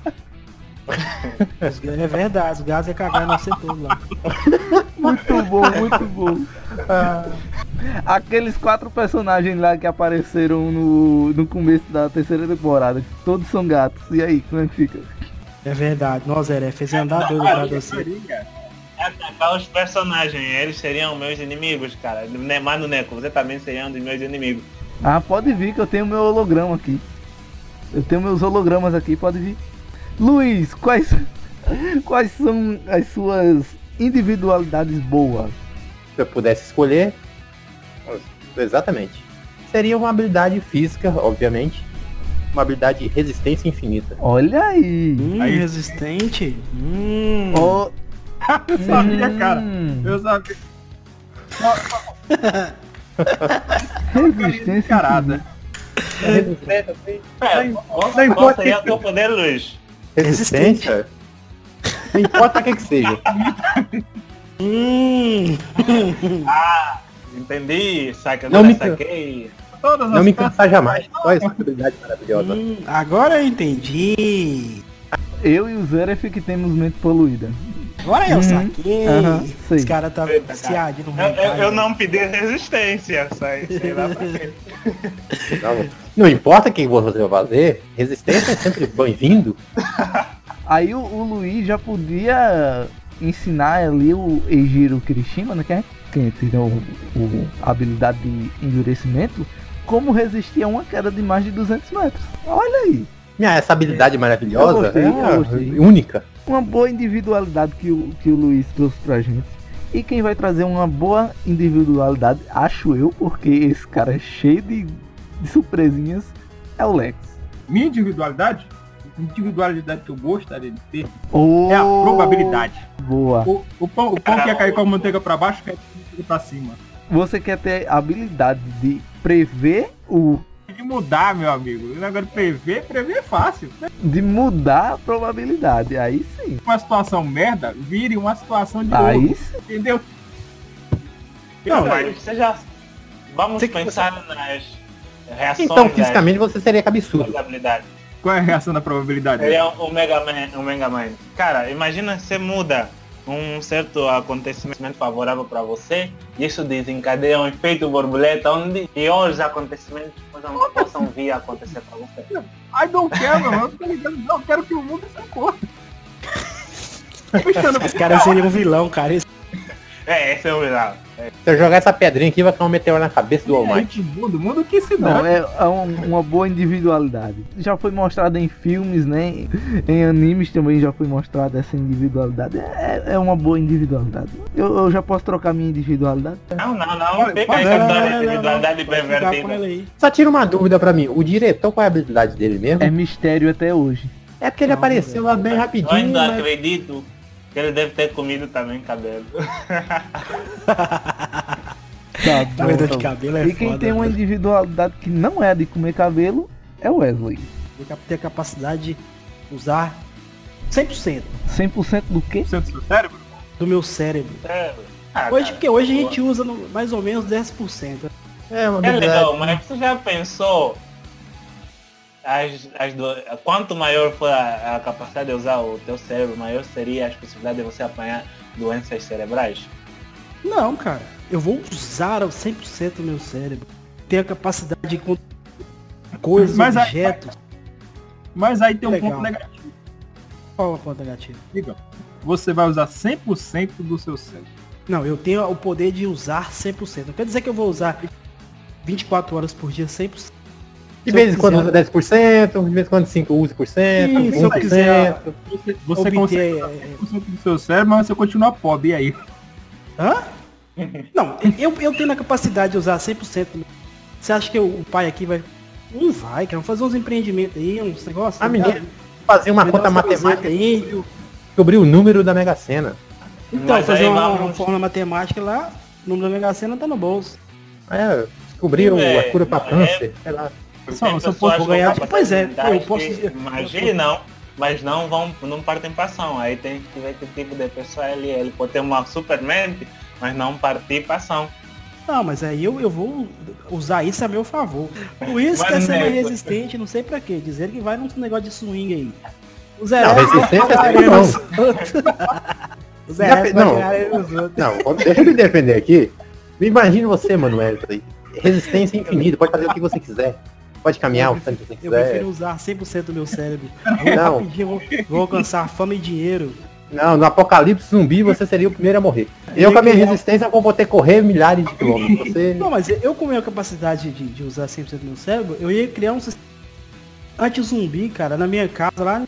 É verdade, os gatos iam cagar no setor lá. Muito bom, muito bom. Aqueles quatro personagens lá que apareceram no, no começo da terceira temporada, todos são gatos. E aí, como é que fica? É verdade. Nossa, Zé, fez andar doido pra você. Colocar os personagens, eles seriam meus inimigos, cara. Ne- Mano Neco, você também seria um dos meus inimigos. Ah, pode vir que eu tenho meu holograma aqui. Eu tenho meus hologramas aqui, pode vir. Luiz, quais, <laughs> quais são as suas individualidades boas? Se eu pudesse escolher, exatamente. Seria uma habilidade física, obviamente. Uma habilidade de resistência infinita. Olha aí. Hum, Aí- resistente. Hum. Ó, Eu sabia, cara. hum, Eu sabia. resistência Encarada. Resistência, assim, É, Não qual, qual importa que- o teu poder, Luiz? resistência. Não importa o que que seja. Hum. <laughs> Entendi, saca, Não me- saquei. Todas Não as me cansar jamais. Olha essa habilidade maravilhosa. Hum, agora eu entendi. eu e o Zeref que temos mente poluída. Agora eu Uhum. saquei. Aham, sei. Esse cara tá Eita, viciado no Eu, eu, eu não pedi resistência, sai, sei lá pra quê. Não, não importa o que você vai fazer, resistência é sempre bem-vindo. <laughs> Aí o, o Luiz já podia ensinar ali o Eijiro Kirishima, né? Que é quem tem o, o- a habilidade de endurecimento, como resistir a uma queda de mais de 200 metros. Olha aí. Minha, essa habilidade maravilhosa Eu gostei, é única. Uma boa individualidade que o, que o Luiz trouxe pra gente. E quem vai trazer uma boa individualidade, acho eu, porque esse cara é cheio de, de surpresinhas, é o Lex. Minha individualidade, individualidade que eu gostaria de ter, Oh, é a probabilidade. Boa. O, o pão, o pão quer cair com a manteiga pra baixo, quer cair pra cima. Você quer ter a habilidade de prever o. Que mudar, meu amigo. Agora prever, prever é fácil. de mudar a probabilidade. Aí sim. Uma situação merda, vire uma situação de Aí ouro. sim. Entendeu? Não, Não, mas você já... Vamos Você que- pensar nas reações Então, das fisicamente você seria cabeçudo. probabilidades. Qual é a reação da probabilidade? Ele é o Mega Man, o Mega Man. Cara, imagina se muda um certo acontecimento favorável para você, e isso desencadeia um efeito borboleta onde piores acontecimentos possam, possam vir a acontecer para você. I don't care, meu irmão. Eu tô ligando. Não, eu quero que o mundo se cor. Fechando <laughs> Esse cara seria um vilão, cara. É, esse é o vilão. Se eu jogar essa pedrinha aqui, vai cair um meteoro na cabeça do o mundo, mundo que se Não, dá. é, é um- uma boa individualidade. Já foi mostrado em filmes, né? Em animes também já foi mostrada essa individualidade. É, é uma boa individualidade. Eu, eu já posso trocar minha individualidade? Não, não, não. Olha, Fica aí Não, não, não, não, individualidade pervertida. ele aí. Só tira uma dúvida pra mim. O diretor, qual é a habilidade dele mesmo? É mistério até hoje. É porque ele apareceu lá bem Eu rapidinho. ainda mas- acredito ele deve ter comido também cabelo. <laughs> Tá Tá vendo de cabelo é E quem foda. tem uma individualidade que não é a de comer cabelo é o Wesley. Eu ter a capacidade de usar 100% 100% do quê? Você do seu cérebro? do meu cérebro. É. Ah, Hoje, cara, porque hoje a boa. gente usa no- mais ou menos 10%. É uma É legal, mas você já pensou as, as do... quanto maior for a, a capacidade de usar o teu cérebro, maior seria as possibilidades de você apanhar doenças cerebrais? Não, cara. Eu vou usar 100% do meu cérebro. Ter a capacidade de encontrar coisas, Mas aí- objetos. Mas aí tem um Legal. ponto negativo. Qual a ponta negativa? Diga, você vai usar 100% do seu cérebro. Não, eu tenho o poder de usar 100%. Não quer dizer que eu vou usar 24 horas por dia 100%. De Se vez eu em quando usa 10%, de vez em quando 5 usa por cento, Ih, se eu 1%. quiser- Você, você obter, consegue é, é, 100% do seu cérebro, mas você continua pobre. E aí? Hã? <laughs> Não, eu, eu tenho a capacidade de usar 100%. Você acha que o o pai aqui vai... Não vai, cara. Vamos fazer uns empreendimentos aí, uns negócios. Ah, tá? menino, fazer uma conta matemática aí. descobrir o número da Mega Sena. Então, Mas fazer aí uma, uma fórmula matemática lá, o número da Mega Sena tá no bolso. É, descobrir o- É, a cura pra é- câncer. Sei lá. Só- se eu ganhar- pois é, eu posso que dizer- Imaginam, mas não vão, não partem pra ação. Aí tem que ver que tipo de pessoa ele é. Ele pode ter uma super mente, mas não partir pra ação. Não, mas aí eu, eu vou usar isso a meu favor. O Luiz Mas quer ser nego. resistente, não sei pra quê. Dizer que vai num negócio de swing aí. O Não, Zé resistência é bom. <laughs> O Zé Já não. Não, deixa eu me defender aqui. Imagine você, Manuel. Resistência infinita, pode fazer o que você quiser. Pode caminhar o tanto que você Eu quiser. prefiro usar 100% do meu cérebro. <laughs> Vou Não. rapidinho, vou, vou alcançar fama e dinheiro. Não, no apocalipse zumbi você seria o primeiro a morrer. Eu com a minha resistência vou poder correr milhares de quilômetros. Você... Não, mas eu com a minha capacidade de, de usar 100% do meu cérebro, eu ia criar um sistema anti-zumbi, cara, na minha casa lá.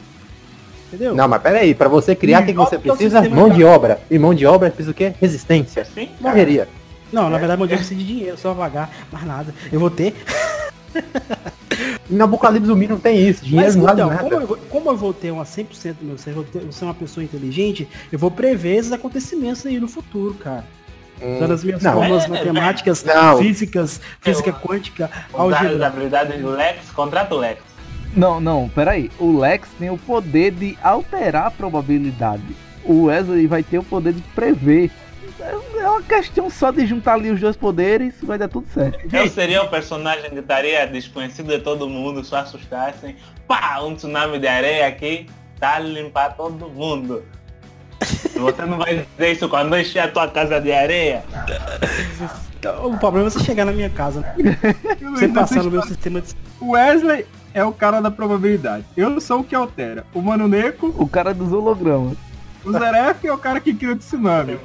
Entendeu? Não, mas pera aí, pra você criar, o que, você é precisa? Mão de- de obra. E mão de obra precisa o quê? Resistência. Sim, Morreria. Não, na verdade, meu dia precisa de dinheiro, só pagar, mais nada. Eu vou ter. <laughs> E no apocalipse zumbi não tem isso. Dinheiro Mas não então, nada. como eu, vou, como eu vou ter uma 100% do meu cérebro, eu vou ter- eu ser uma pessoa inteligente, eu vou prever esses acontecimentos aí no futuro, cara. Hum, as minhas não. fórmulas É, matemáticas, Não. físicas, física quântica, Usar as álgebra. habilidades do Lex, contrata o Lex. Não, não, peraí. O Lex tem o poder de alterar a probabilidade. O Wesley vai ter o poder de prever. É uma questão só de juntar ali os dois poderes, vai dar tudo certo. Eu seria o personagem que estaria desconhecido de todo mundo, só assustassem. Pá, um tsunami de areia aqui, tá limpar todo mundo. Você não vai dizer isso quando encher a tua casa de areia? O problema é você chegar na minha casa, né? você passar no meu sistema de... O Wesley é o cara da probabilidade. Eu sou o que altera. O Mano Neco, O cara dos hologramas. o Zeref é o cara que cria o tsunami.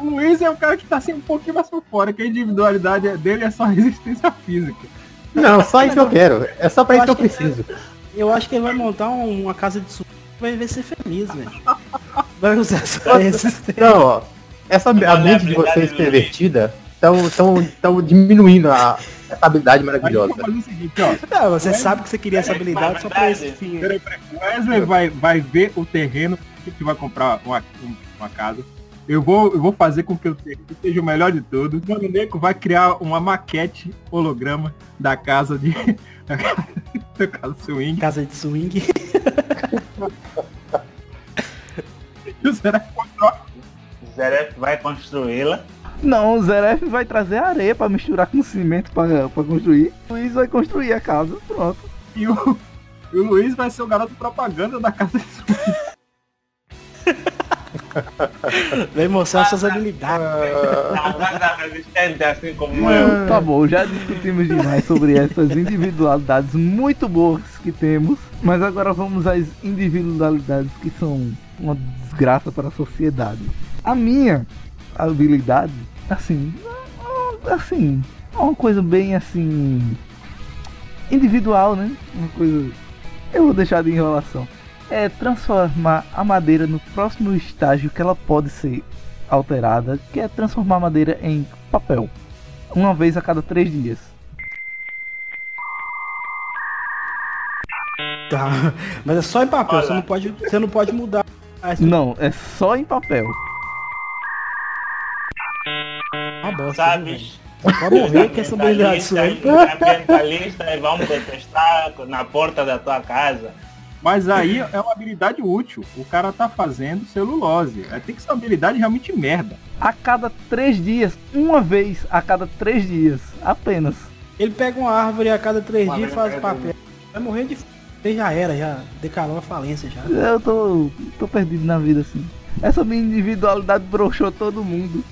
O Luiz é o cara que tá assim um pouquinho mais por fora, que a individualidade dele é só resistência física. Não, só isso que eu quero. É só pra Eu isso que eu acho que- preciso. Eu acho que ele vai montar um- uma casa de suco vai ver ser feliz, velho. Vai usar essa resistência. Não, ó. Essa a mente de vocês pervertida estão tão, tão diminuindo a, essa habilidade maravilhosa. seguinte, ó. Não, você sabe que você queria essa habilidade só pra esse fim. aí. Peraí, peraí. O Wesley vai, vai ver o terreno que vai comprar uma, um- uma casa. Eu vou, eu vou fazer com que o terreno seja o melhor de todos. O Mano Neco vai criar uma maquete holograma da casa de. <laughs> da casa, da casa swing. Casa de swing. E o Zeref controla. Zeref vai construí-la. Não, o Zeref vai trazer areia pra misturar com cimento pra, pra construir. O Luiz vai construir a casa, pronto. E o, e o Luiz vai ser o garoto propaganda da casa de swing. Vai mostrar suas habilidades. Assim como eu. Tá bom, já discutimos demais sobre essas individualidades muito boas que temos, mas agora vamos às individualidades que são uma desgraça para a sociedade. A minha habilidade, assim, é- é- assim, é uma coisa bem assim individual, né? Uma coisa eu vou deixar de enrolação. É transformar a madeira no próximo estágio que ela pode ser alterada, que é transformar a madeira em papel uma vez a cada três dias. Tá. Mas é só em papel, você não pode, você não pode mudar. Não, é só em papel. Uma bosta, velho? Sabes? Pode morrer com essa habilidade sua aí. ambientalista e vão protestar na porta da tua casa. Mas aí é uma habilidade útil. O cara tá fazendo celulose. Aí Tem que ser uma habilidade realmente merda. A cada três dias, uma vez a cada três dias, apenas. Ele pega uma árvore a cada três Uma dias e faz cada papel. Vai morrer de f... Já era, já declarou a falência já. Eu tô, tô perdido na vida assim. Essa minha individualidade broxou todo mundo.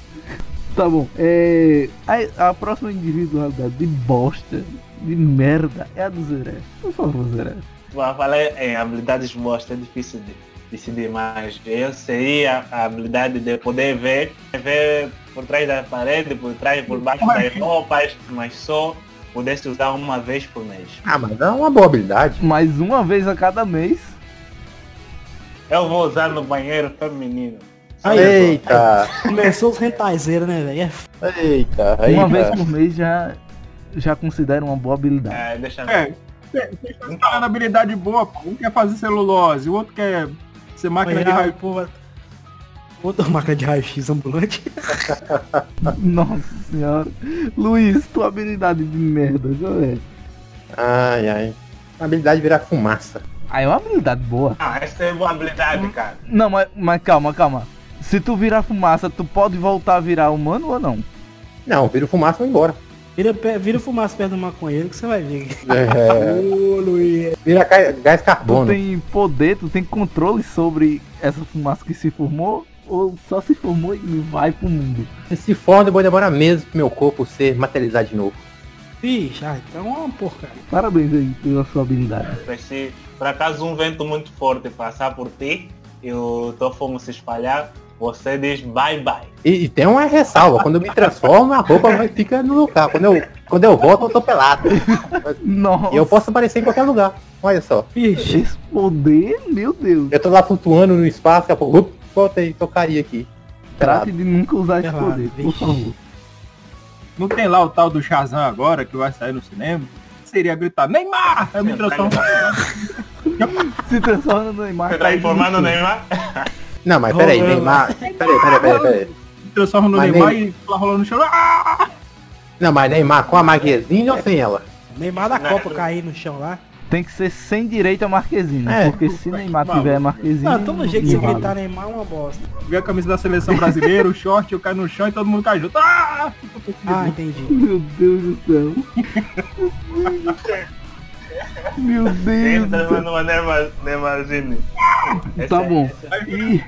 Tá bom, é. A, a próxima individualidade de bosta, de merda, é a do Zeré. Por favor, Zeré. Vou falar em habilidades boas, é difícil de decidir, mas eu seria a habilidade de poder ver, ver por trás da parede, por trás, por baixo das roupas, mas só pudesse usar uma vez por mês. Ah, mas é uma boa habilidade. Mais uma vez a cada mês. Eu vou usar no banheiro feminino. Aí. Eita, Começou os rentaizeiros, né, velho? É eita, Uma eita. vez por mês já, já considero uma boa habilidade. É, deixa eu É, você está falando habilidade boa, pô. Um quer fazer celulose, o outro quer ser máquina de raio. porra. Outra máquina de raio-x ambulante. <laughs> Nossa senhora. Luiz, tua habilidade de merda, é? Ai, ai. A habilidade de virar fumaça. Ah, é uma habilidade boa. Ah, essa é boa habilidade, cara. Não, mas, mas calma, calma. Se tu virar fumaça, tu pode voltar a virar humano ou não? Não, vira fumaça e vai embora. Vira, vira fumaça perto do maconheiro que você vai ver. É, vira gás Tu carbono. tem poder, tu tem controle sobre essa fumaça que se formou ou só se formou e vai pro mundo? Se se for, depois demora meses pro meu corpo ser materializado de novo. Vixe, ah, então é uma porcaria. Parabéns aí pela sua habilidade. Se por acaso um vento muito forte passar por ti e o Tofumo se espalhar, você diz bye bye. E, e tem uma ressalva, quando eu me transformo, a roupa vai, fica no lugar. Quando eu, quando eu volto, eu tô pelado. Nossa. E eu posso aparecer em qualquer lugar. Olha só. Esse poder, meu Deus. Eu tô lá flutuando no espaço, daqui a pouco, up, voltei, tocaria aqui. Trate de nunca usar esse Pelado, poder, por vixe. favor. Não tem lá o tal do Shazam agora, que vai sair no cinema? Seria gritar, Neymar! Eu me transformo. <laughs> Se transforma no Neymar. Você tá informando o. Neymar? Não, mas peraí, Rolando. Neymar. Peraí, peraí, peraí, peraí. Transforma no Mas Neymar e lá rolando no chão. Ah! Não, mas Neymar com a Marquezine ou sem ela? Neymar da Copa cair no chão lá. Tem que ser sem direito a Marquezine, É. porque se Neymar Maluco. tiver Marquezine... Não, todo jeito que você vale. gritar Neymar é uma bosta. Vê a camisa da seleção brasileira, o short, eu caio no chão e todo mundo cai junto. Ah! Ah, entendi. Meu Deus do céu. <laughs> Meu Deus Ele do tá céu. mandando uma Neymar- Neymarzinho. Tá é- bom. é- E,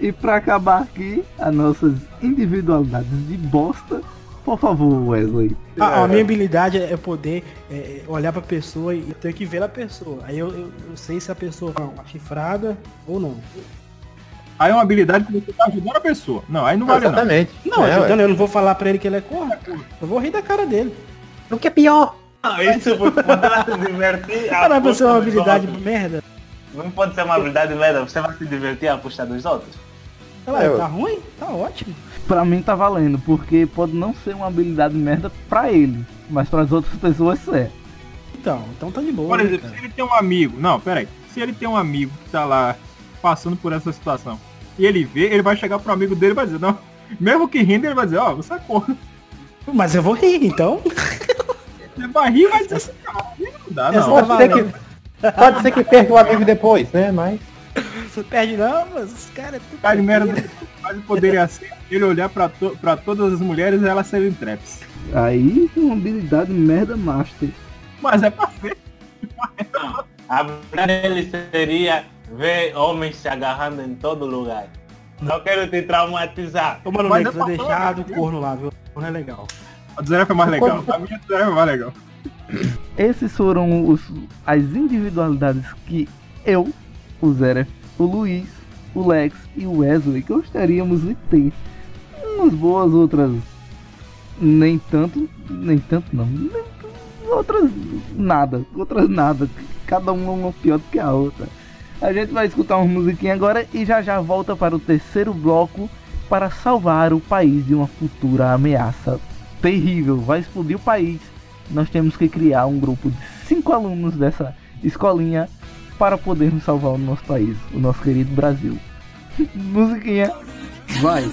e pra acabar aqui, as nossas individualidades de bosta, por favor, Wesley. A, a minha habilidade é poder é, olhar pra pessoa e tenho que ver a pessoa. Aí eu, eu, eu sei se a pessoa é uma chifrada ou não. Aí é uma habilidade que você tá ajudando a pessoa. Não, aí não vale não. Exatamente. Não, É, ajudando, ué. eu não vou falar pra ele que ele é corno. Eu vou rir da cara dele. O que é pior? Não, isso por poder se divertir. <laughs> pra ser uma habilidade outros. merda. Não pode ser uma habilidade merda, você vai se divertir à custa dos outros. É, tá ruim? Tá ótimo. Pra mim tá valendo, porque pode não ser uma habilidade merda pra ele, mas pras outras pessoas é. Então, então tá de boa. Por né, exemplo, cara? se ele tem um amigo. Não, peraí. Se ele tem um amigo que tá lá passando por essa situação e ele vê, ele vai chegar pro amigo dele e vai dizer, não. Mesmo que rindo, ele vai dizer, ó, você é corno. Mas eu vou rir, então. <laughs> Você vai rir vai dizer assim, cara, não dá, não. Pode ser, que, pode ser que perca o amigo depois, né? Mas. Você perde não, mas os caras... é Cara de merda, mentira. mas o poder é <laughs> assim, ele olhar pra, to pra todas as mulheres e elas serem traps. Aí uma habilidade merda master. Mas é pra ser. A dele seria ver homens se agarrando em todo lugar. Não quero te traumatizar. Ô, mano, Mas Nex, é deixar do corno lá, viu? Corno é legal. A do Zé foi mais legal. A minha do Zé foi mais legal. Esses foram os, as individualidades que eu, o Zeref, o Luiz, o Lex e o Wesley gostaríamos de ter. Umas boas, outras nem tanto, nem tanto não. Outras nada, outras nada. Cada uma uma pior do que a outra. A gente vai escutar uma musiquinha agora e já já volta para o terceiro bloco para salvar o país de uma futura ameaça terrível. Vai explodir o país. Nós temos que criar um grupo de cinco alunos dessa escolinha para podermos salvar o nosso país, o nosso querido Brasil. <laughs> musiquinha, vai!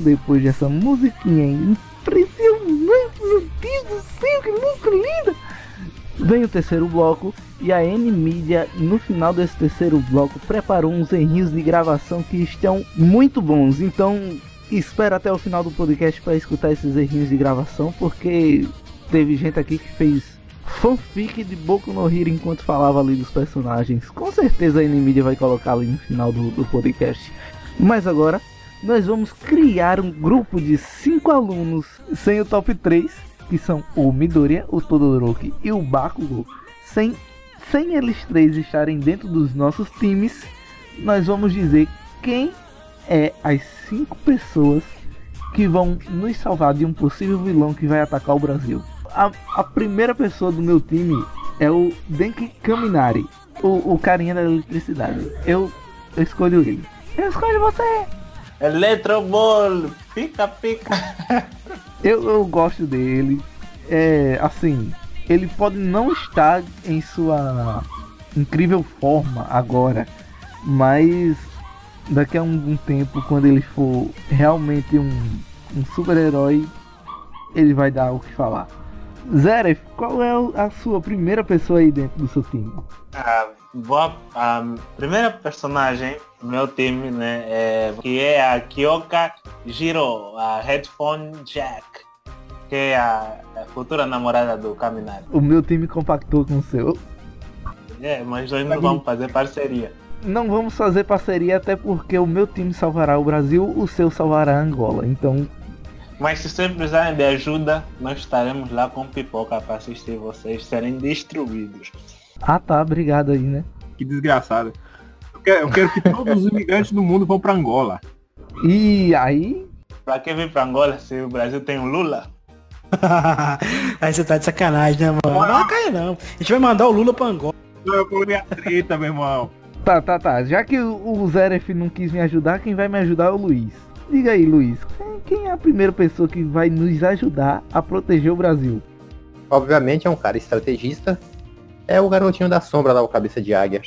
Depois dessa musiquinha impressionante, meu Deus do céu, que música linda! Vem o terceiro bloco e a N-Media, no final desse terceiro bloco, preparou uns errinhos de gravação que estão muito bons. Então, espera até o final do podcast para escutar esses errinhos de gravação, porque teve gente aqui que fez fanfic de Boku no Hero enquanto falava ali dos personagens. Com certeza a N-Media vai colocar ali no final do, do podcast. Mas agora nós vamos criar um grupo de cinco alunos sem o top 3 que são o Midoriya, o Todoroki e o Bakugo, sem, sem eles três estarem dentro dos nossos times, nós vamos dizer quem é as cinco pessoas que vão nos salvar de um possível vilão que vai atacar o Brasil. A, a primeira pessoa do meu time é o Denki Kaminari, o, o carinha da eletricidade. Eu, eu escolho ele. Eu escolho você! Eletrobol, pica, pica. <laughs> Eu, eu gosto dele. É, assim, ele pode não estar em sua incrível forma agora, mas daqui a um, um tempo, quando ele for realmente um, um super-herói, ele vai dar o que falar. Zeref, qual é a sua primeira pessoa aí dentro do seu time? A, boa, a primeira personagem do meu time, né, é, que é a Kyoka Jiro, a Headphone Jack, que é a, a futura namorada do Kaminari. O meu time compactou com o seu. É, mas nós não vamos fazer parceria. Não vamos fazer parceria até porque o meu time salvará o Brasil, o seu salvará a Angola. Então, Mas se vocês precisarem de ajuda, nós estaremos lá com pipoca para assistir vocês serem destruídos. Ah tá, obrigado aí, né? Que desgraçado. Eu quero, eu quero que todos os imigrantes do mundo vão pra Angola. E aí, Pra que vir pra Angola se o Brasil tem o Lula? <laughs> Aí você tá de sacanagem, né, mano? Não cai não. A gente vai mandar o Lula pra Angola. Eu coloquei a treta, meu irmão. tá, tá, tá. Já que o, Zeref não quis me ajudar, quem vai me ajudar é o Luiz. Diga aí, Luiz, quem é a primeira pessoa que vai nos ajudar a proteger o Brasil? Obviamente é um cara estrategista. É o garotinho da sombra lá, o cabeça de águia.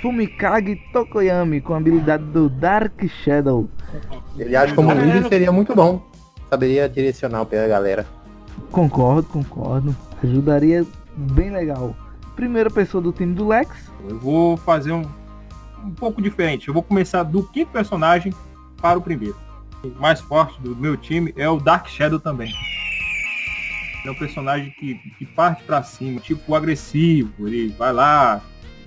Fumikage Tokoyami, com a habilidade do Dark Shadow. Ele acha como líder seria muito bom. Saberia direcionar pela galera. Concordo, concordo. Ajudaria bem legal. Primeira pessoa do time do Lex. Eu vou fazer um, um pouco diferente. Eu vou começar do quinto personagem para o primeiro. O mais forte do meu time é o Dark Shadow também. É um personagem que, que parte pra cima, tipo agressivo, ele vai lá,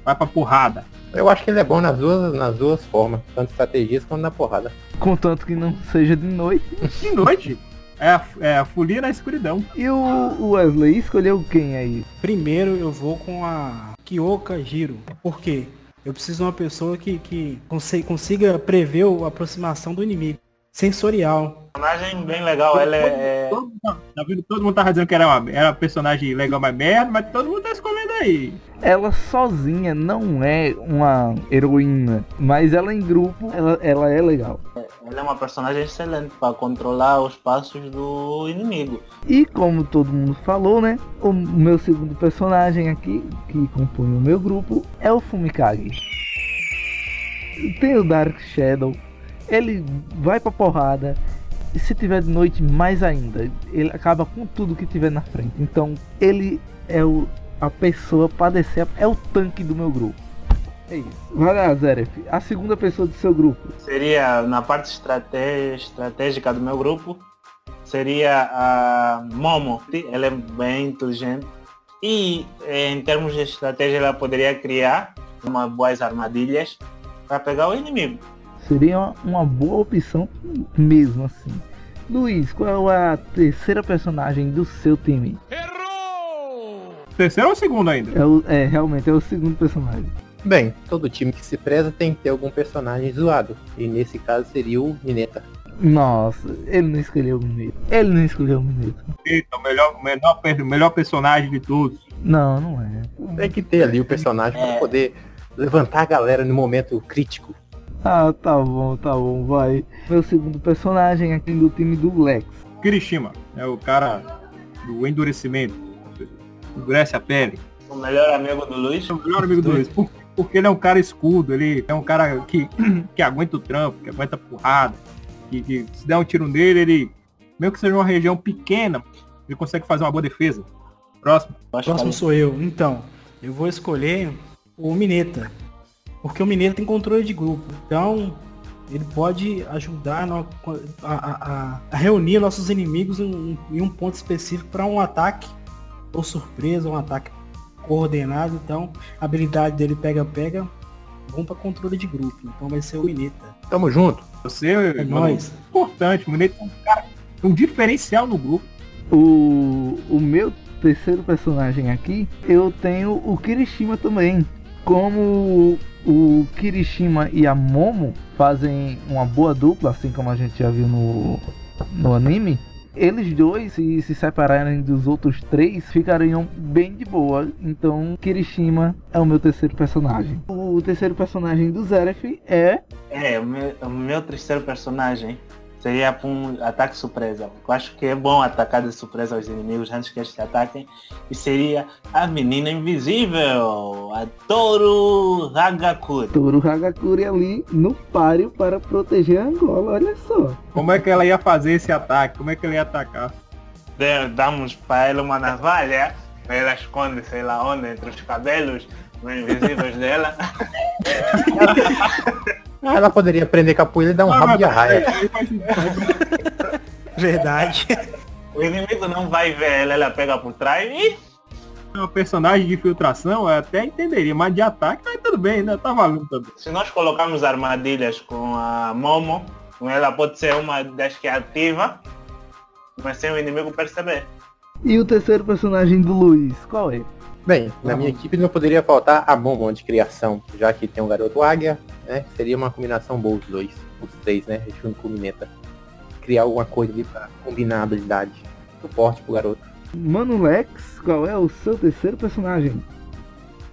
vai pra porrada. Eu acho que ele é bom nas duas, nas duas formas, tanto estrategista quanto na porrada. Contanto que não seja de noite. <laughs> De noite, é a, é a folia na escuridão. E o Wesley escolheu quem aí? Primeiro eu vou com a Kyoka Jiro. Por quê? Eu preciso de uma pessoa que, que consi- consiga prever a aproximação do inimigo. Sensorial. Personagem bem legal, ela é, é- Todo, mundo- tá vendo? Todo mundo tava dizendo que era uma, era uma personagem legal, mas merda, mas todo mundo tá escolhendo aí. Ela sozinha não é uma heroína, mas ela em grupo, ela, ela é legal. ela é uma personagem excelente para controlar os passos do inimigo. E como todo mundo falou, né? O meu segundo personagem aqui, que compõe o meu grupo, é o Fumikage. Tem o Dark Shadow. Ele vai pra porrada. E se tiver de noite, mais ainda. Ele acaba com tudo que tiver na frente. Então, ele é o, a pessoa pra descer. É o tanque do meu grupo. É isso. Vai lá, Zeref. A segunda pessoa do seu grupo. Seria na parte estratégica do meu grupo, seria a Momo. Ela é bem inteligente e eh, em termos de estratégia ela poderia criar umas boas armadilhas para pegar o inimigo. Seria uma, boa opção mesmo assim. Luiz, qual é a terceira personagem do seu time? Terceiro ou segundo ainda? É, o, é realmente é o segundo personagem. Bem, todo time que se preza tem que ter algum personagem zoado. E nesse caso seria o Mineta. Nossa, ele não escolheu o Mineiro. Ele não escolheu o Mineiro. Eita, o melhor, melhor, melhor personagem de todos. Não, não é. Tem que ter ali o personagem para poder levantar a galera no momento crítico. Ah, tá bom, tá bom, vai. Meu segundo personagem aqui do time do Lex. Kirishima é o cara do endurecimento. Endurece a pele. O melhor amigo do Luiz. O melhor amigo do Luiz. Por- Porque ele é um cara escudo, ele é um cara que, <clears throat> que aguenta o trampo, que aguenta a porrada. Que, que se der um tiro nele, ele. Mesmo que seja uma região pequena, ele consegue fazer uma boa defesa. Próximo. Próximo sou eu. Então, eu vou escolher o Mineta. Porque o Mineta tem controle de grupo. Então, ele pode ajudar a, a- a- a reunir nossos inimigos em, em um ponto específico para um ataque ou surpresa, um ataque coordenado. Então, a habilidade dele pega-pega, bom para controle de grupo. Então vai ser o Mineta. Tamo junto. Você É nóis. importante, o Mineiro é um cara, um diferencial no grupo. O, o meu terceiro personagem aqui, eu tenho o Kirishima também. Como o Kirishima e a Momo fazem uma boa dupla, assim como a gente já viu no, no anime, eles dois, se se separarem dos outros três, ficariam bem de boa. Então, Kirishima é o meu terceiro personagem. O terceiro personagem do Zeref é. É, o meu, o meu terceiro personagem seria para um ataque surpresa. Eu acho que é bom atacar de surpresa os inimigos antes que eles te ataquem. E seria a menina invisível, a Toru Hagakure. Toru Hagakure ali no páreo para proteger a Angola, olha só. Como é que ela ia fazer esse ataque? Como é que ela ia atacar? Damos para ela uma navalha, ela esconde sei lá onde, entre os cabelos invisíveis dela. Ah, ela poderia prender capoeira e dar um rabo de arraia. Verdade. O inimigo não vai ver ela, ela pega por trás e Uma personagem de infiltração, eu até entenderia, mas de ataque, aí tudo bem, né? Tá valendo também. se nós colocarmos armadilhas com a Momo, com ela pode ser uma das que é ativa, mas sem o inimigo perceber. E o terceiro personagem do Luiz, qual é? Bem, na minha equipe não poderia faltar a Momo de criação, já que tem um garoto águia, né? Seria uma combinação boa os dois, os três, né? Junto com o Mineta. Criar alguma coisa ali pra combinar a habilidade. Suporte pro garoto. Mano Lex, qual é o seu terceiro personagem?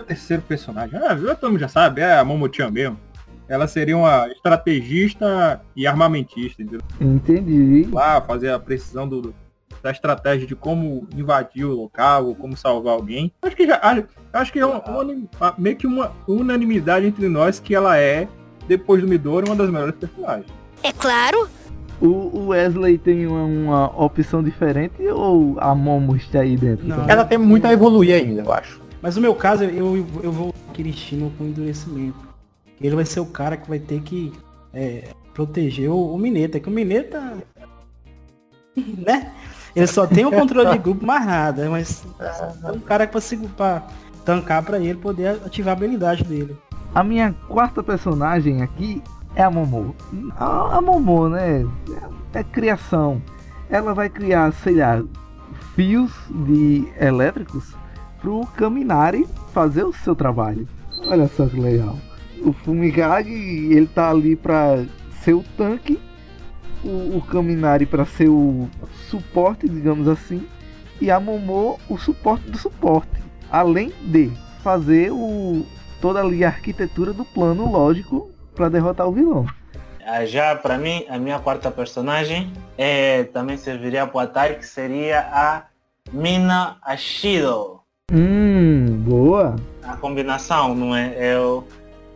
O terceiro personagem, ah, todo mundo já sabe, é a Momo-chan mesmo. Ela seria uma estrategista e armamentista, entendeu? Entendi. Lá fazer a precisão do, da estratégia de como invadir o local, ou como salvar alguém. Acho que já. Acho, acho que é uma, uma- meio que uma unanimidade entre nós que ela é, depois do Midori, uma das melhores personagens. É claro. O Wesley tem uma, uma opção diferente ou a Momo está aí dentro? Não. Ela tem muito a evoluir ainda, eu acho. Mas no meu caso, eu, eu vou Kirishima com endurecimento. Ele vai ser o cara que vai ter que é, proteger o, o Mineta, que o Mineta. <laughs> né? Ele só tem o controle de grupo, mais nada, mas é um cara que pra, segu- pra tancar pra ele poder ativar a habilidade dele. A minha quarta personagem aqui é a Momo. A, a Momo, né? É, é criação. Ela vai criar, sei lá, fios de elétricos pro Kaminari fazer o seu trabalho. Olha só que legal. O Fumigage, ele tá ali pra ser o tanque, o, o Kaminari pra ser o suporte, digamos assim, e a Momo o suporte do suporte. Além de fazer o, toda ali a arquitetura do plano lógico para derrotar o vilão. Ah, Já para mim, a minha quarta personagem é, também serviria para o ataque, seria a Mina Ashido. Hum, boa. A combinação, não é? Eu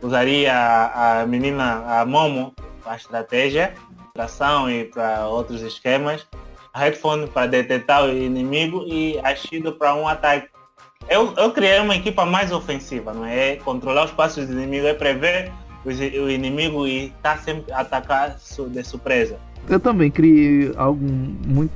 usaria a, a menina, a Momo, para estratégia, tração e para outros esquemas. Headphone para detectar o inimigo e a Shido para um ataque. Eu, eu criei uma equipa mais ofensiva, não é? Controlar os passos do inimigo, é prever os- o inimigo e estar sempre a atacar de surpresa. Eu também criei algo muito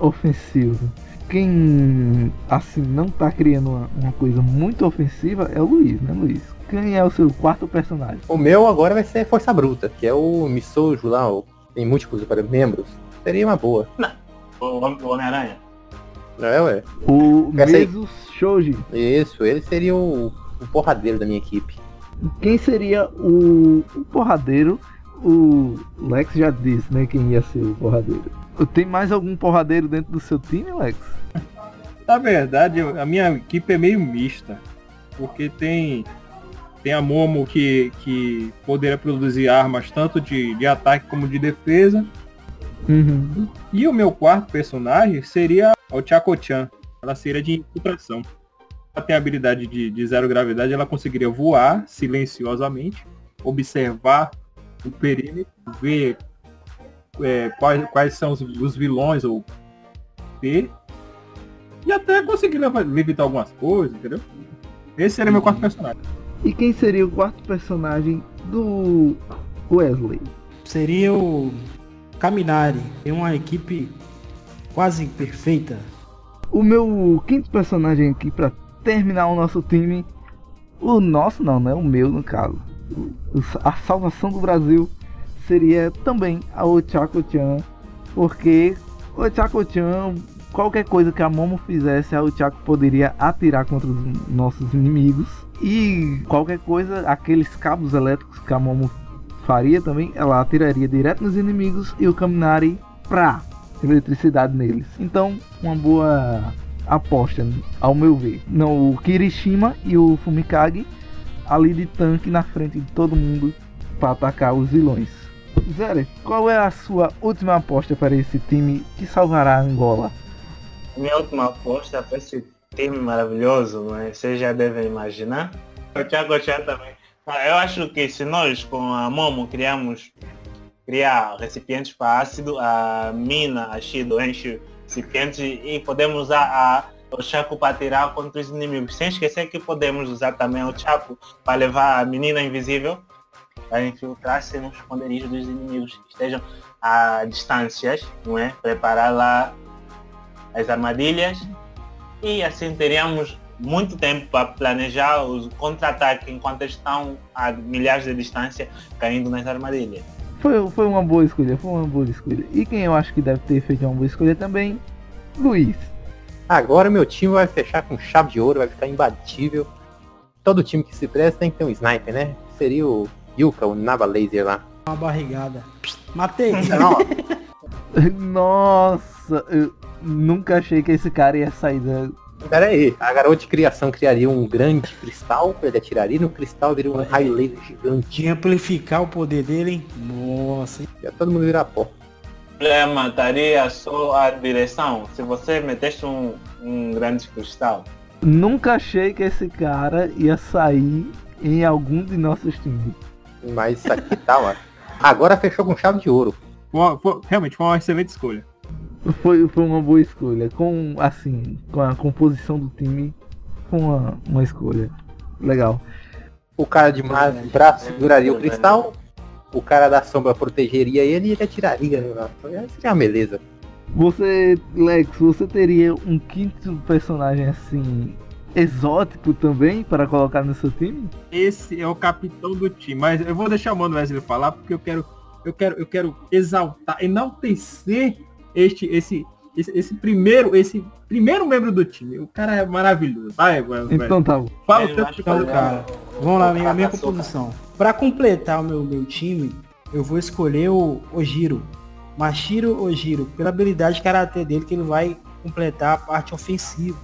ofensivo. Quem assim não tá criando uma, uma coisa muito ofensiva é o Luiz, né, Luiz? Quem é o seu quarto personagem? O meu agora vai ser Força Bruta, que é o Misojo lá, o, tem múltiplos membros. Seria uma boa. O, Hom- o Homem-Aranha. Não é, ué? O. Meso Shoji. Isso, ele seria o, o porradeiro da minha equipe. Quem seria o, o porradeiro? O Lex já disse, né? Quem ia ser o porradeiro. Tem mais algum porradeiro dentro do seu time, Lex? Na verdade, a minha equipe é meio mista. Porque tem, tem a Momo que, que poderia produzir armas tanto de, de ataque como de defesa. Uhum. E o meu quarto personagem seria o Chaco-chan. Ela seria de infiltração. Ela tem a habilidade de, de zero gravidade, ela conseguiria voar silenciosamente, observar o perímetro, ver é, quais, quais são os, os vilões ou ver e até conseguir levitar algumas coisas, entendeu? Esse seria meu quarto personagem. E quem seria o quarto personagem do Wesley? Seria o Kaminari. Tem uma equipe quase perfeita. O meu quinto personagem aqui pra terminar o nosso time. O nosso não, né? O meu no caso. A salvação do Brasil seria também a Ochako-chan. Porque Ochako-chan qualquer coisa que a Momo fizesse, a Ochako poderia atirar contra os nossos inimigos. E qualquer coisa, aqueles cabos elétricos que a Momo faria também, ela atiraria direto nos inimigos e o Kaminari pra eletricidade neles. Então, uma boa aposta, ao meu ver. Não, o Kirishima e o Fumikage ali de tanque na frente de todo mundo para atacar os vilões. Zé, qual é a sua última aposta para esse time que salvará a Angola? Minha última aposta para esse time maravilhoso, mas vocês já devem imaginar. O Thiago Chá também. Ah, Eu acho que se nós com a Momo criamos criar recipientes para ácido, a mina, a enche recipientes e podemos usar a, o Chaco para atirar contra os inimigos. Sem esquecer que podemos usar também o Chaco para levar a menina invisível para infiltrar-se nos esconderijos dos inimigos que estejam a distâncias, não é? Preparar lá as armadilhas e assim teríamos muito tempo para planejar os contra-ataques enquanto eles estão a milhares de distância caindo nas armadilhas. Foi, foi uma boa escolha, foi uma boa escolha. E quem eu acho que deve ter feito uma boa escolha também, Luiz. Agora meu time vai fechar com chave de ouro, vai ficar imbatível. Todo time que se presta tem que ter um sniper, né? Seria o Yuka, o Nava Laser lá. Uma barrigada. Matei. <laughs> <laughs> Nossa, eu nunca achei que esse cara ia sair da. Pera aí, a garota de criação criaria um grande cristal, ele atiraria no cristal, viria um raio laser gigante. De amplificar o poder dele, hein? Nossa, hein? Ia todo mundo virar pó. Estaria só a direção. Se você metesse um, um grande cristal, Nunca achei que esse cara ia sair em algum de nossos times. Mas isso aqui tá, ó. Agora fechou com chave de ouro. Foi uma- foi- realmente foi uma excelente escolha. <laughs> Foi, foi uma boa escolha. Com assim, com a composição do time, foi uma, uma escolha. Legal. O cara de mais braço seguraria o cristal, o cara da sombra protegeria ele e ele atiraria. Seria uma beleza. Você, Lex, você teria um quinto personagem assim exótico também para colocar no seu time? Esse é o capitão do time. Mas eu vou deixar o Mano Wesley falar porque eu quero, eu quero, eu quero exaltar, enaltecer este, esse, esse, esse primeiro, esse primeiro membro do time. O cara é maravilhoso. Vai, Wesley. Então tá bom. Fala o acho Então, que- cara, vamos lá, minha, minha composição. Pra completar o meu, meu time, eu vou escolher o Ojiro. Mashiro Ojiro, pela habilidade de karatê dele, que ele vai completar a parte ofensiva.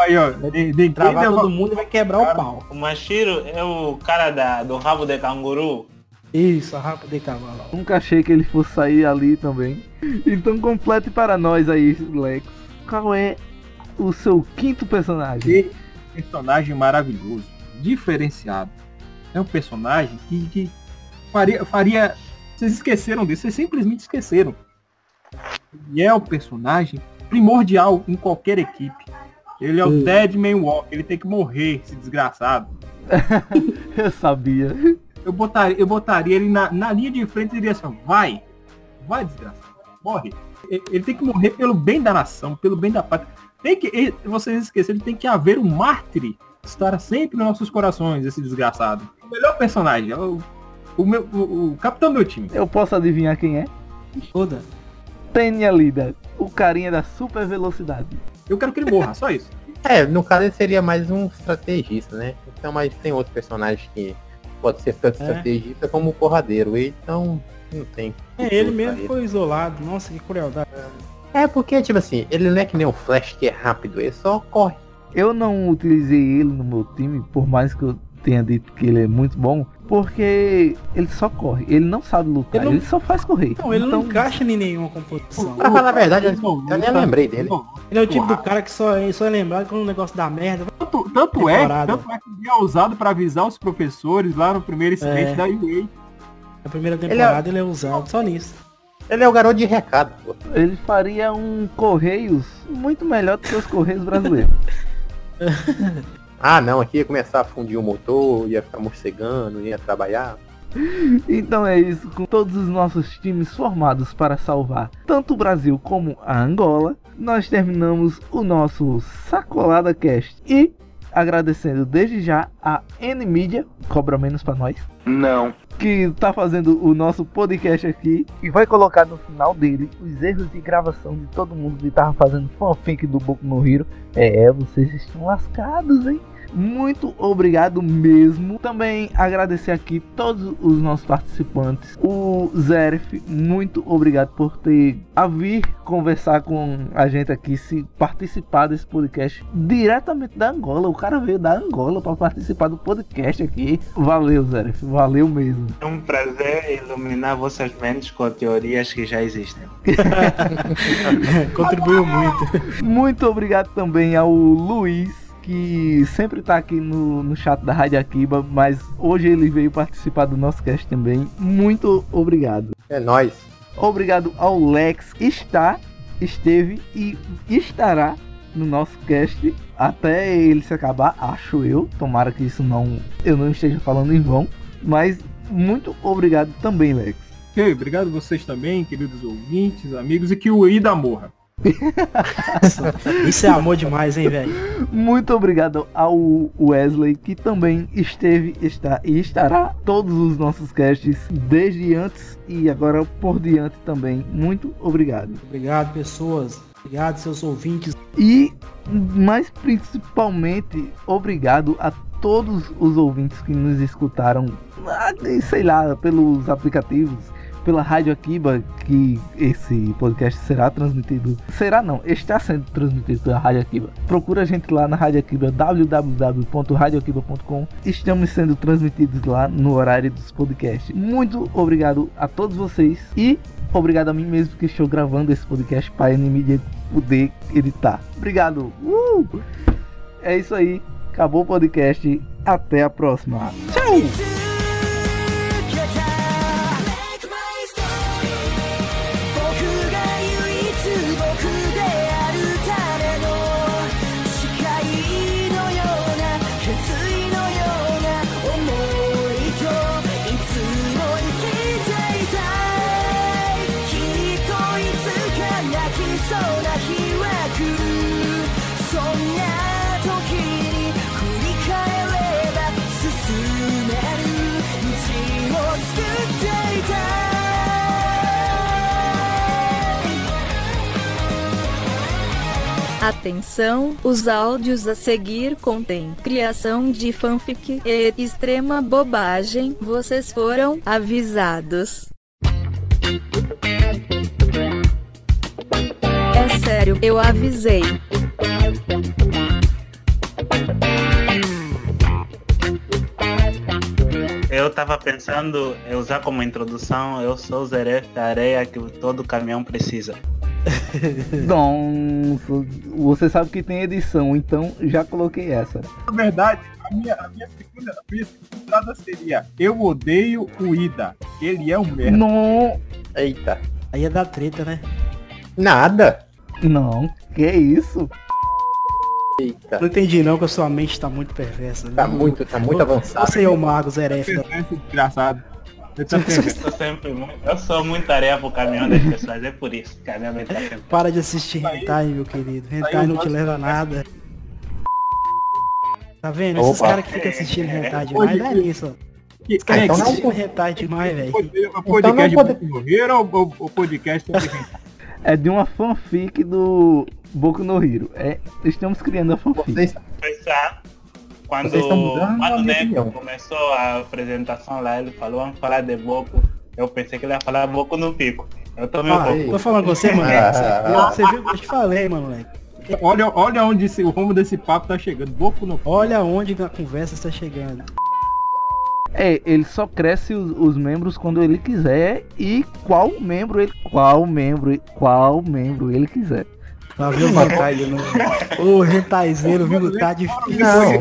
Aí, ó. De, de, Travar de- todo mundo e vai quebrar o pau. o Mashiro é o cara da, do rabo de canguru. Isso, a rapa de cavalo. Nunca achei que ele fosse sair ali também. Então complete para nós aí, Lex. Qual é o seu quinto personagem? Que personagem maravilhoso, diferenciado. É um personagem que, que faria, faria. Vocês esqueceram disso, vocês simplesmente esqueceram. E é um personagem primordial em qualquer equipe. Ele é o Hum. Deadman Walker, ele tem que morrer, esse desgraçado. <laughs> Eu sabia. Eu botaria, eu botaria ele na, na linha de frente e diria assim, vai, vai desgraçado, morre. Ele tem que morrer pelo bem da nação, pelo bem da pátria. Tem que, ele- vocês esqueceram, tem que haver um mártir. Estará sempre nos nossos corações, esse desgraçado. O melhor personagem, é o, o, meu, o, o capitão do meu time. Eu posso adivinhar quem é? Toda. Tênia Lida, o carinha da super velocidade. Eu quero que ele morra, só isso. <laughs> É, no caso ele seria mais um estrategista, né? Então, mas tem outro personagem que pode ser tanto É. estrategista como porradeiro. Então, não tem. É, ele mesmo foi isolado. Nossa, que crueldade. É porque, tipo assim, ele não é que nem o Flash que é rápido, ele só corre. Eu não utilizei ele no meu time, por mais que eu tenha dito que ele é muito bom, porque ele só corre, ele não sabe lutar, Ele ele, não- só faz correr. Não, ele não Então, encaixa em nenhuma composição. Pra falar a verdade, eu, Não, eu nem não, lembrei dele. não. Ele é o tipo do cara que só, só é lembrado quando o negócio dá merda. Tanto, tanto é, tanto é que ele é usado para avisar os professores lá no primeiro incidente É. da UA. Na primeira temporada ele é, usado só nisso. Ele é o garoto de recado, pô. ele faria um Correios muito melhor do que os Correios brasileiros. <laughs> <laughs> Ah, não, aqui ia começar a fundir o motor, ia ficar morcegando, ia trabalhar. Então é isso, com todos os nossos times formados para salvar tanto o Brasil como a Angola, nós terminamos o nosso Sacolada Cast. E agradecendo desde já a N-Media, cobra menos pra nós, Não. que tá fazendo o nosso podcast aqui e vai colocar no final dele os erros de gravação de todo mundo que tava fazendo fanfic do Boku no Hero. É, vocês estão lascados, hein? Muito obrigado mesmo. Também agradecer aqui todos os nossos participantes. O Zeref, muito obrigado por ter a vir conversar com a gente aqui, se participar desse podcast diretamente da Angola. O cara veio da Angola para participar do podcast aqui. Valeu, Zeref, valeu mesmo. É um prazer iluminar vossas mentes com teorias que já existem. <laughs> Contribuiu muito. Muito obrigado também ao Luiz, que sempre tá aqui no, no chat da Rádio Akiba, mas hoje ele veio participar do nosso cast também. Muito obrigado. É nóis. Obrigado ao Lex, que está, esteve e estará no nosso cast até ele se acabar, acho eu. Tomara que isso não eu não esteja falando em vão, mas muito obrigado também, Lex. Ok, obrigado vocês também, queridos ouvintes, amigos, e que o Ida morra. <laughs> Isso é amor demais, hein, velho? Muito obrigado ao Wesley, que também esteve, está e estará todos os nossos casts desde antes e agora por diante também. Muito obrigado. Obrigado, pessoas. Obrigado, seus ouvintes. E mais principalmente obrigado a todos os ouvintes que nos escutaram, ah, sei lá, pelos aplicativos, pela Rádio Akiba, que esse podcast será transmitido. Será não, está sendo transmitido pela Rádio Akiba. Procura a gente lá na Rádio Akiba, www.radioakiba.com. Estamos sendo transmitidos lá no horário dos podcasts. Muito obrigado a todos vocês e obrigado a mim mesmo que estou gravando esse podcast para a Nvidia poder editar. Obrigado. Uh! É isso aí. Acabou o podcast. Até a próxima. Tchau! Atenção, os áudios a seguir contêm criação de fanfic e extrema bobagem. Vocês foram avisados. É sério, eu avisei. Eu tava pensando em usar como introdução, eu sou o Zeref da areia que todo caminhão precisa. <laughs> Não, você sabe que tem edição, então já coloquei essa. Na verdade, a minha, a minha segunda, a minha segunda entrada seria Eu odeio o Ida. Ele é um merda. Não, Eita. Aí é da treta, né? Nada. não, que isso? Eita. Não entendi não que a sua mente tá muito perversa. Tá né? muito, tá muito avançado. Você é o Mago Zeref. da- Esse tá Eu <laughs> sempre muito, eu sou muito areia pro caminhão das pessoas, é por isso que a minha mente tá sempre. Para de assistir hentai, meu querido. Hentai não te leva a nada. Tá vendo? Esses Opa. caras que ficam assistindo hentai demais, Hoje- não é nisso. Que- Os caras é, que então não- assistindo hentai demais, velho. O podcast não pode- de morrer ou o- o podcast? É de uma fanfic do Boku no Hero. É, estamos criando a fanfic. Vocês, quando, quando o Neco começou a apresentação lá, ele falou, vamos falar de Boco. Eu pensei que ele ia falar Boco no pico. Eu tomei um Ah, pouco. tô falando com você, mano. Ah. Você viu o que eu te falei, mano, moleque. Olha, olha onde esse, o rumo desse papo tá chegando. Boco no Olha onde a conversa está chegando. É, ele só cresce os, os membros quando ele quiser e qual membro ele qual membro qual membro ele quiser. Lá viu o hentai novo. Ô, hentaizeiro, viu? Tá difícil. Não.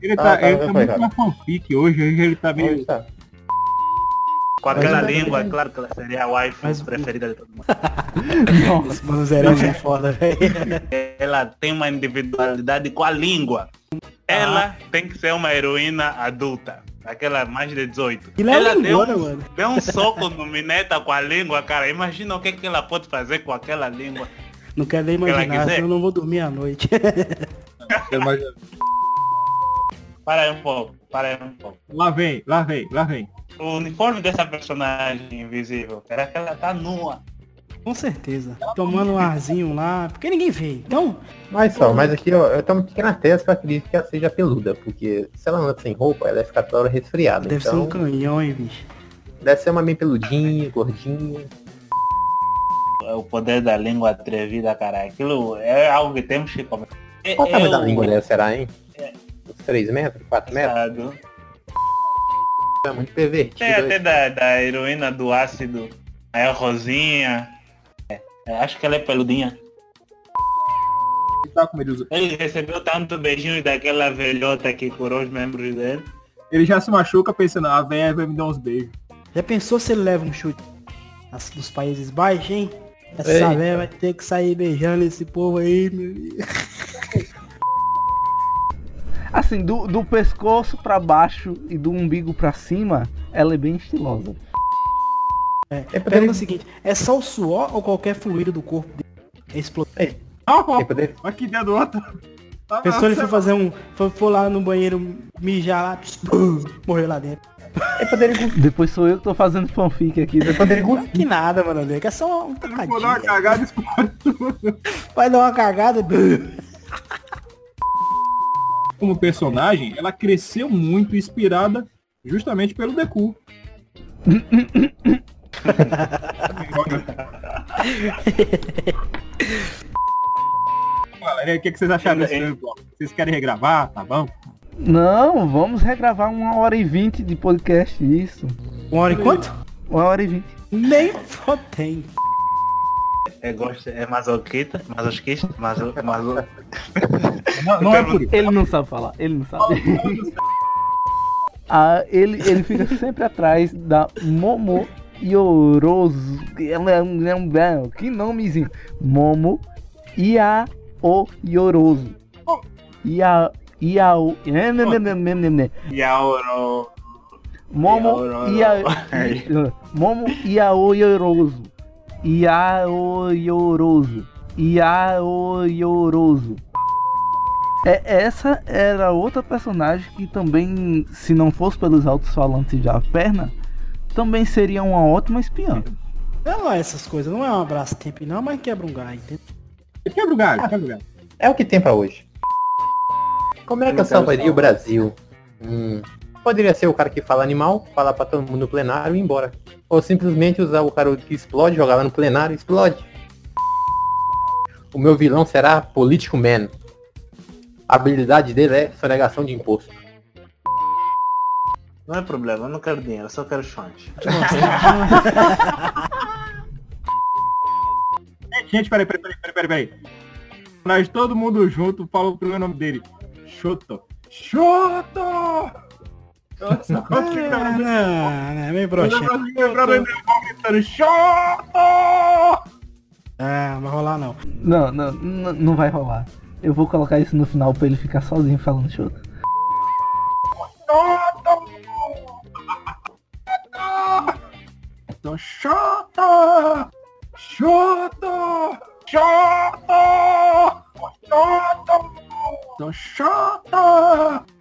Ele tá, Ah, tá, ele tá, tá tá, muito tá. na fanfic hoje, hoje ele tá meio. Tá? Com aquela Mas- língua, é claro que ela seria a wife Mas- preferida de todo mundo. <laughs> Esse mano Zeref é foda, velho. Ela tem uma individualidade com a língua. Ela Ah. tem que ser uma heroína adulta. Aquela mais de 18. Ele é ela lingona, deu, um, mano. deu um soco no Mineta com a língua, cara. Imagina o que, que ela pode fazer com aquela língua. Não quero nem imaginar, senão eu não vou dormir à noite. <laughs> para aí um pouco, para aí um pouco. Lá vem, lá vem, lá vem. O uniforme dessa personagem invisível, será que ela tá nua? Com certeza. Tomando um arzinho lá, porque ninguém vê. Então, Mas só, mas aqui ó, eu tomo aqui na testa que acredito que ela seja peluda, porque se ela anda sem roupa, ela vai ficar toda hora resfriada. deve ser então, um canhão, hein, bicho. deve ser uma meio peludinha, gordinha. É o poder da língua atrevida, cara. Aquilo é algo que temos que comer. É- Qual o tamanho é da o- língua dela será, hein? É. Uns 3 metros, 4 metros? É muito pervertido. Tem até da, da heroína do ácido, é a Rosinha. É, acho que ela é peludinha. Tá. Ele recebeu tanto beijinho daquela velhota que curou os membros dele. Ele já se machuca pensando, a velha vai me dar uns beijos. Já pensou se ele leva um chute as- dos Países Baixos, hein? Essa Eita. velha vai ter que sair beijando esse povo aí, meu. Assim, do, do pescoço pra baixo e do umbigo pra cima, ela é bem estilosa. É, É pra pergunta ele- o seguinte, é só o suor ou qualquer fluido do corpo dele? É explosão. Ah, ó, Tem poder- olha que dedo do outro. Pensou ele foi fazer um. Foi, foi lá no banheiro mijar lá, pss, morreu lá dentro. É poder Depois sou eu que tô fazendo fanfic aqui. é poder Que nada, mano, que é só um Vou dar uma cagada e. Vai dar uma cagada. <laughs> Como personagem, ela cresceu muito inspirada justamente pelo Deku. <laughs> Galera, o que, que vocês acharam desse? Vocês querem regravar? Tá bom? Não, vamos regravar uma hora e vinte de podcast, isso. Uma hora e quanto? Uma hora e vinte. Nem fodem. É, gosta, é masoquista, masoquista, maso, maso... Não, não é por isso. Ele não sabe falar, ele não sabe. ah, ele, ele fica sempre atrás da Momo Yoroso. Ela é um, é um é, que nomezinho. Momo Ia o Yoroso. Ia Ia o né. Yaoro. Momo Yaororo. Ia <laughs> Momo Iaoyoroso. Iaoyoroso. Iaoyoroso. É, essa era outra personagem que também, se não fosse pelos altos-falantes da perna, também seria uma ótima espiã. Não é essas coisas, não é um abraço tempo não, mas quebra um galho, entendeu? Quebra o galho, quebra o galho. É o que tem pra hoje. Como é que Eu salvaria o. Brasil? Hum, poderia ser o cara que fala animal, falar pra todo mundo no plenário e ir embora. Ou simplesmente usar o cara que explode, jogar lá no plenário e explode. O meu vilão será Político Man. A habilidade dele é sonegação de imposto. Não é problema, eu não quero dinheiro, eu só quero chante. <laughs> Gente, peraí, peraí, peraí, peraí, peraí. Nós todo mundo junto fala o primeiro nome dele. Choto. Choto! Nossa, Não, não, não, é meio broxante. gritando Choto! Ah, não vai rolar não. Não, não, não, não vai rolar. Eu vou colocar isso no final pra ele ficar sozinho falando choto. Então, Choto! Choto! Choto! Choto! Então, Choto!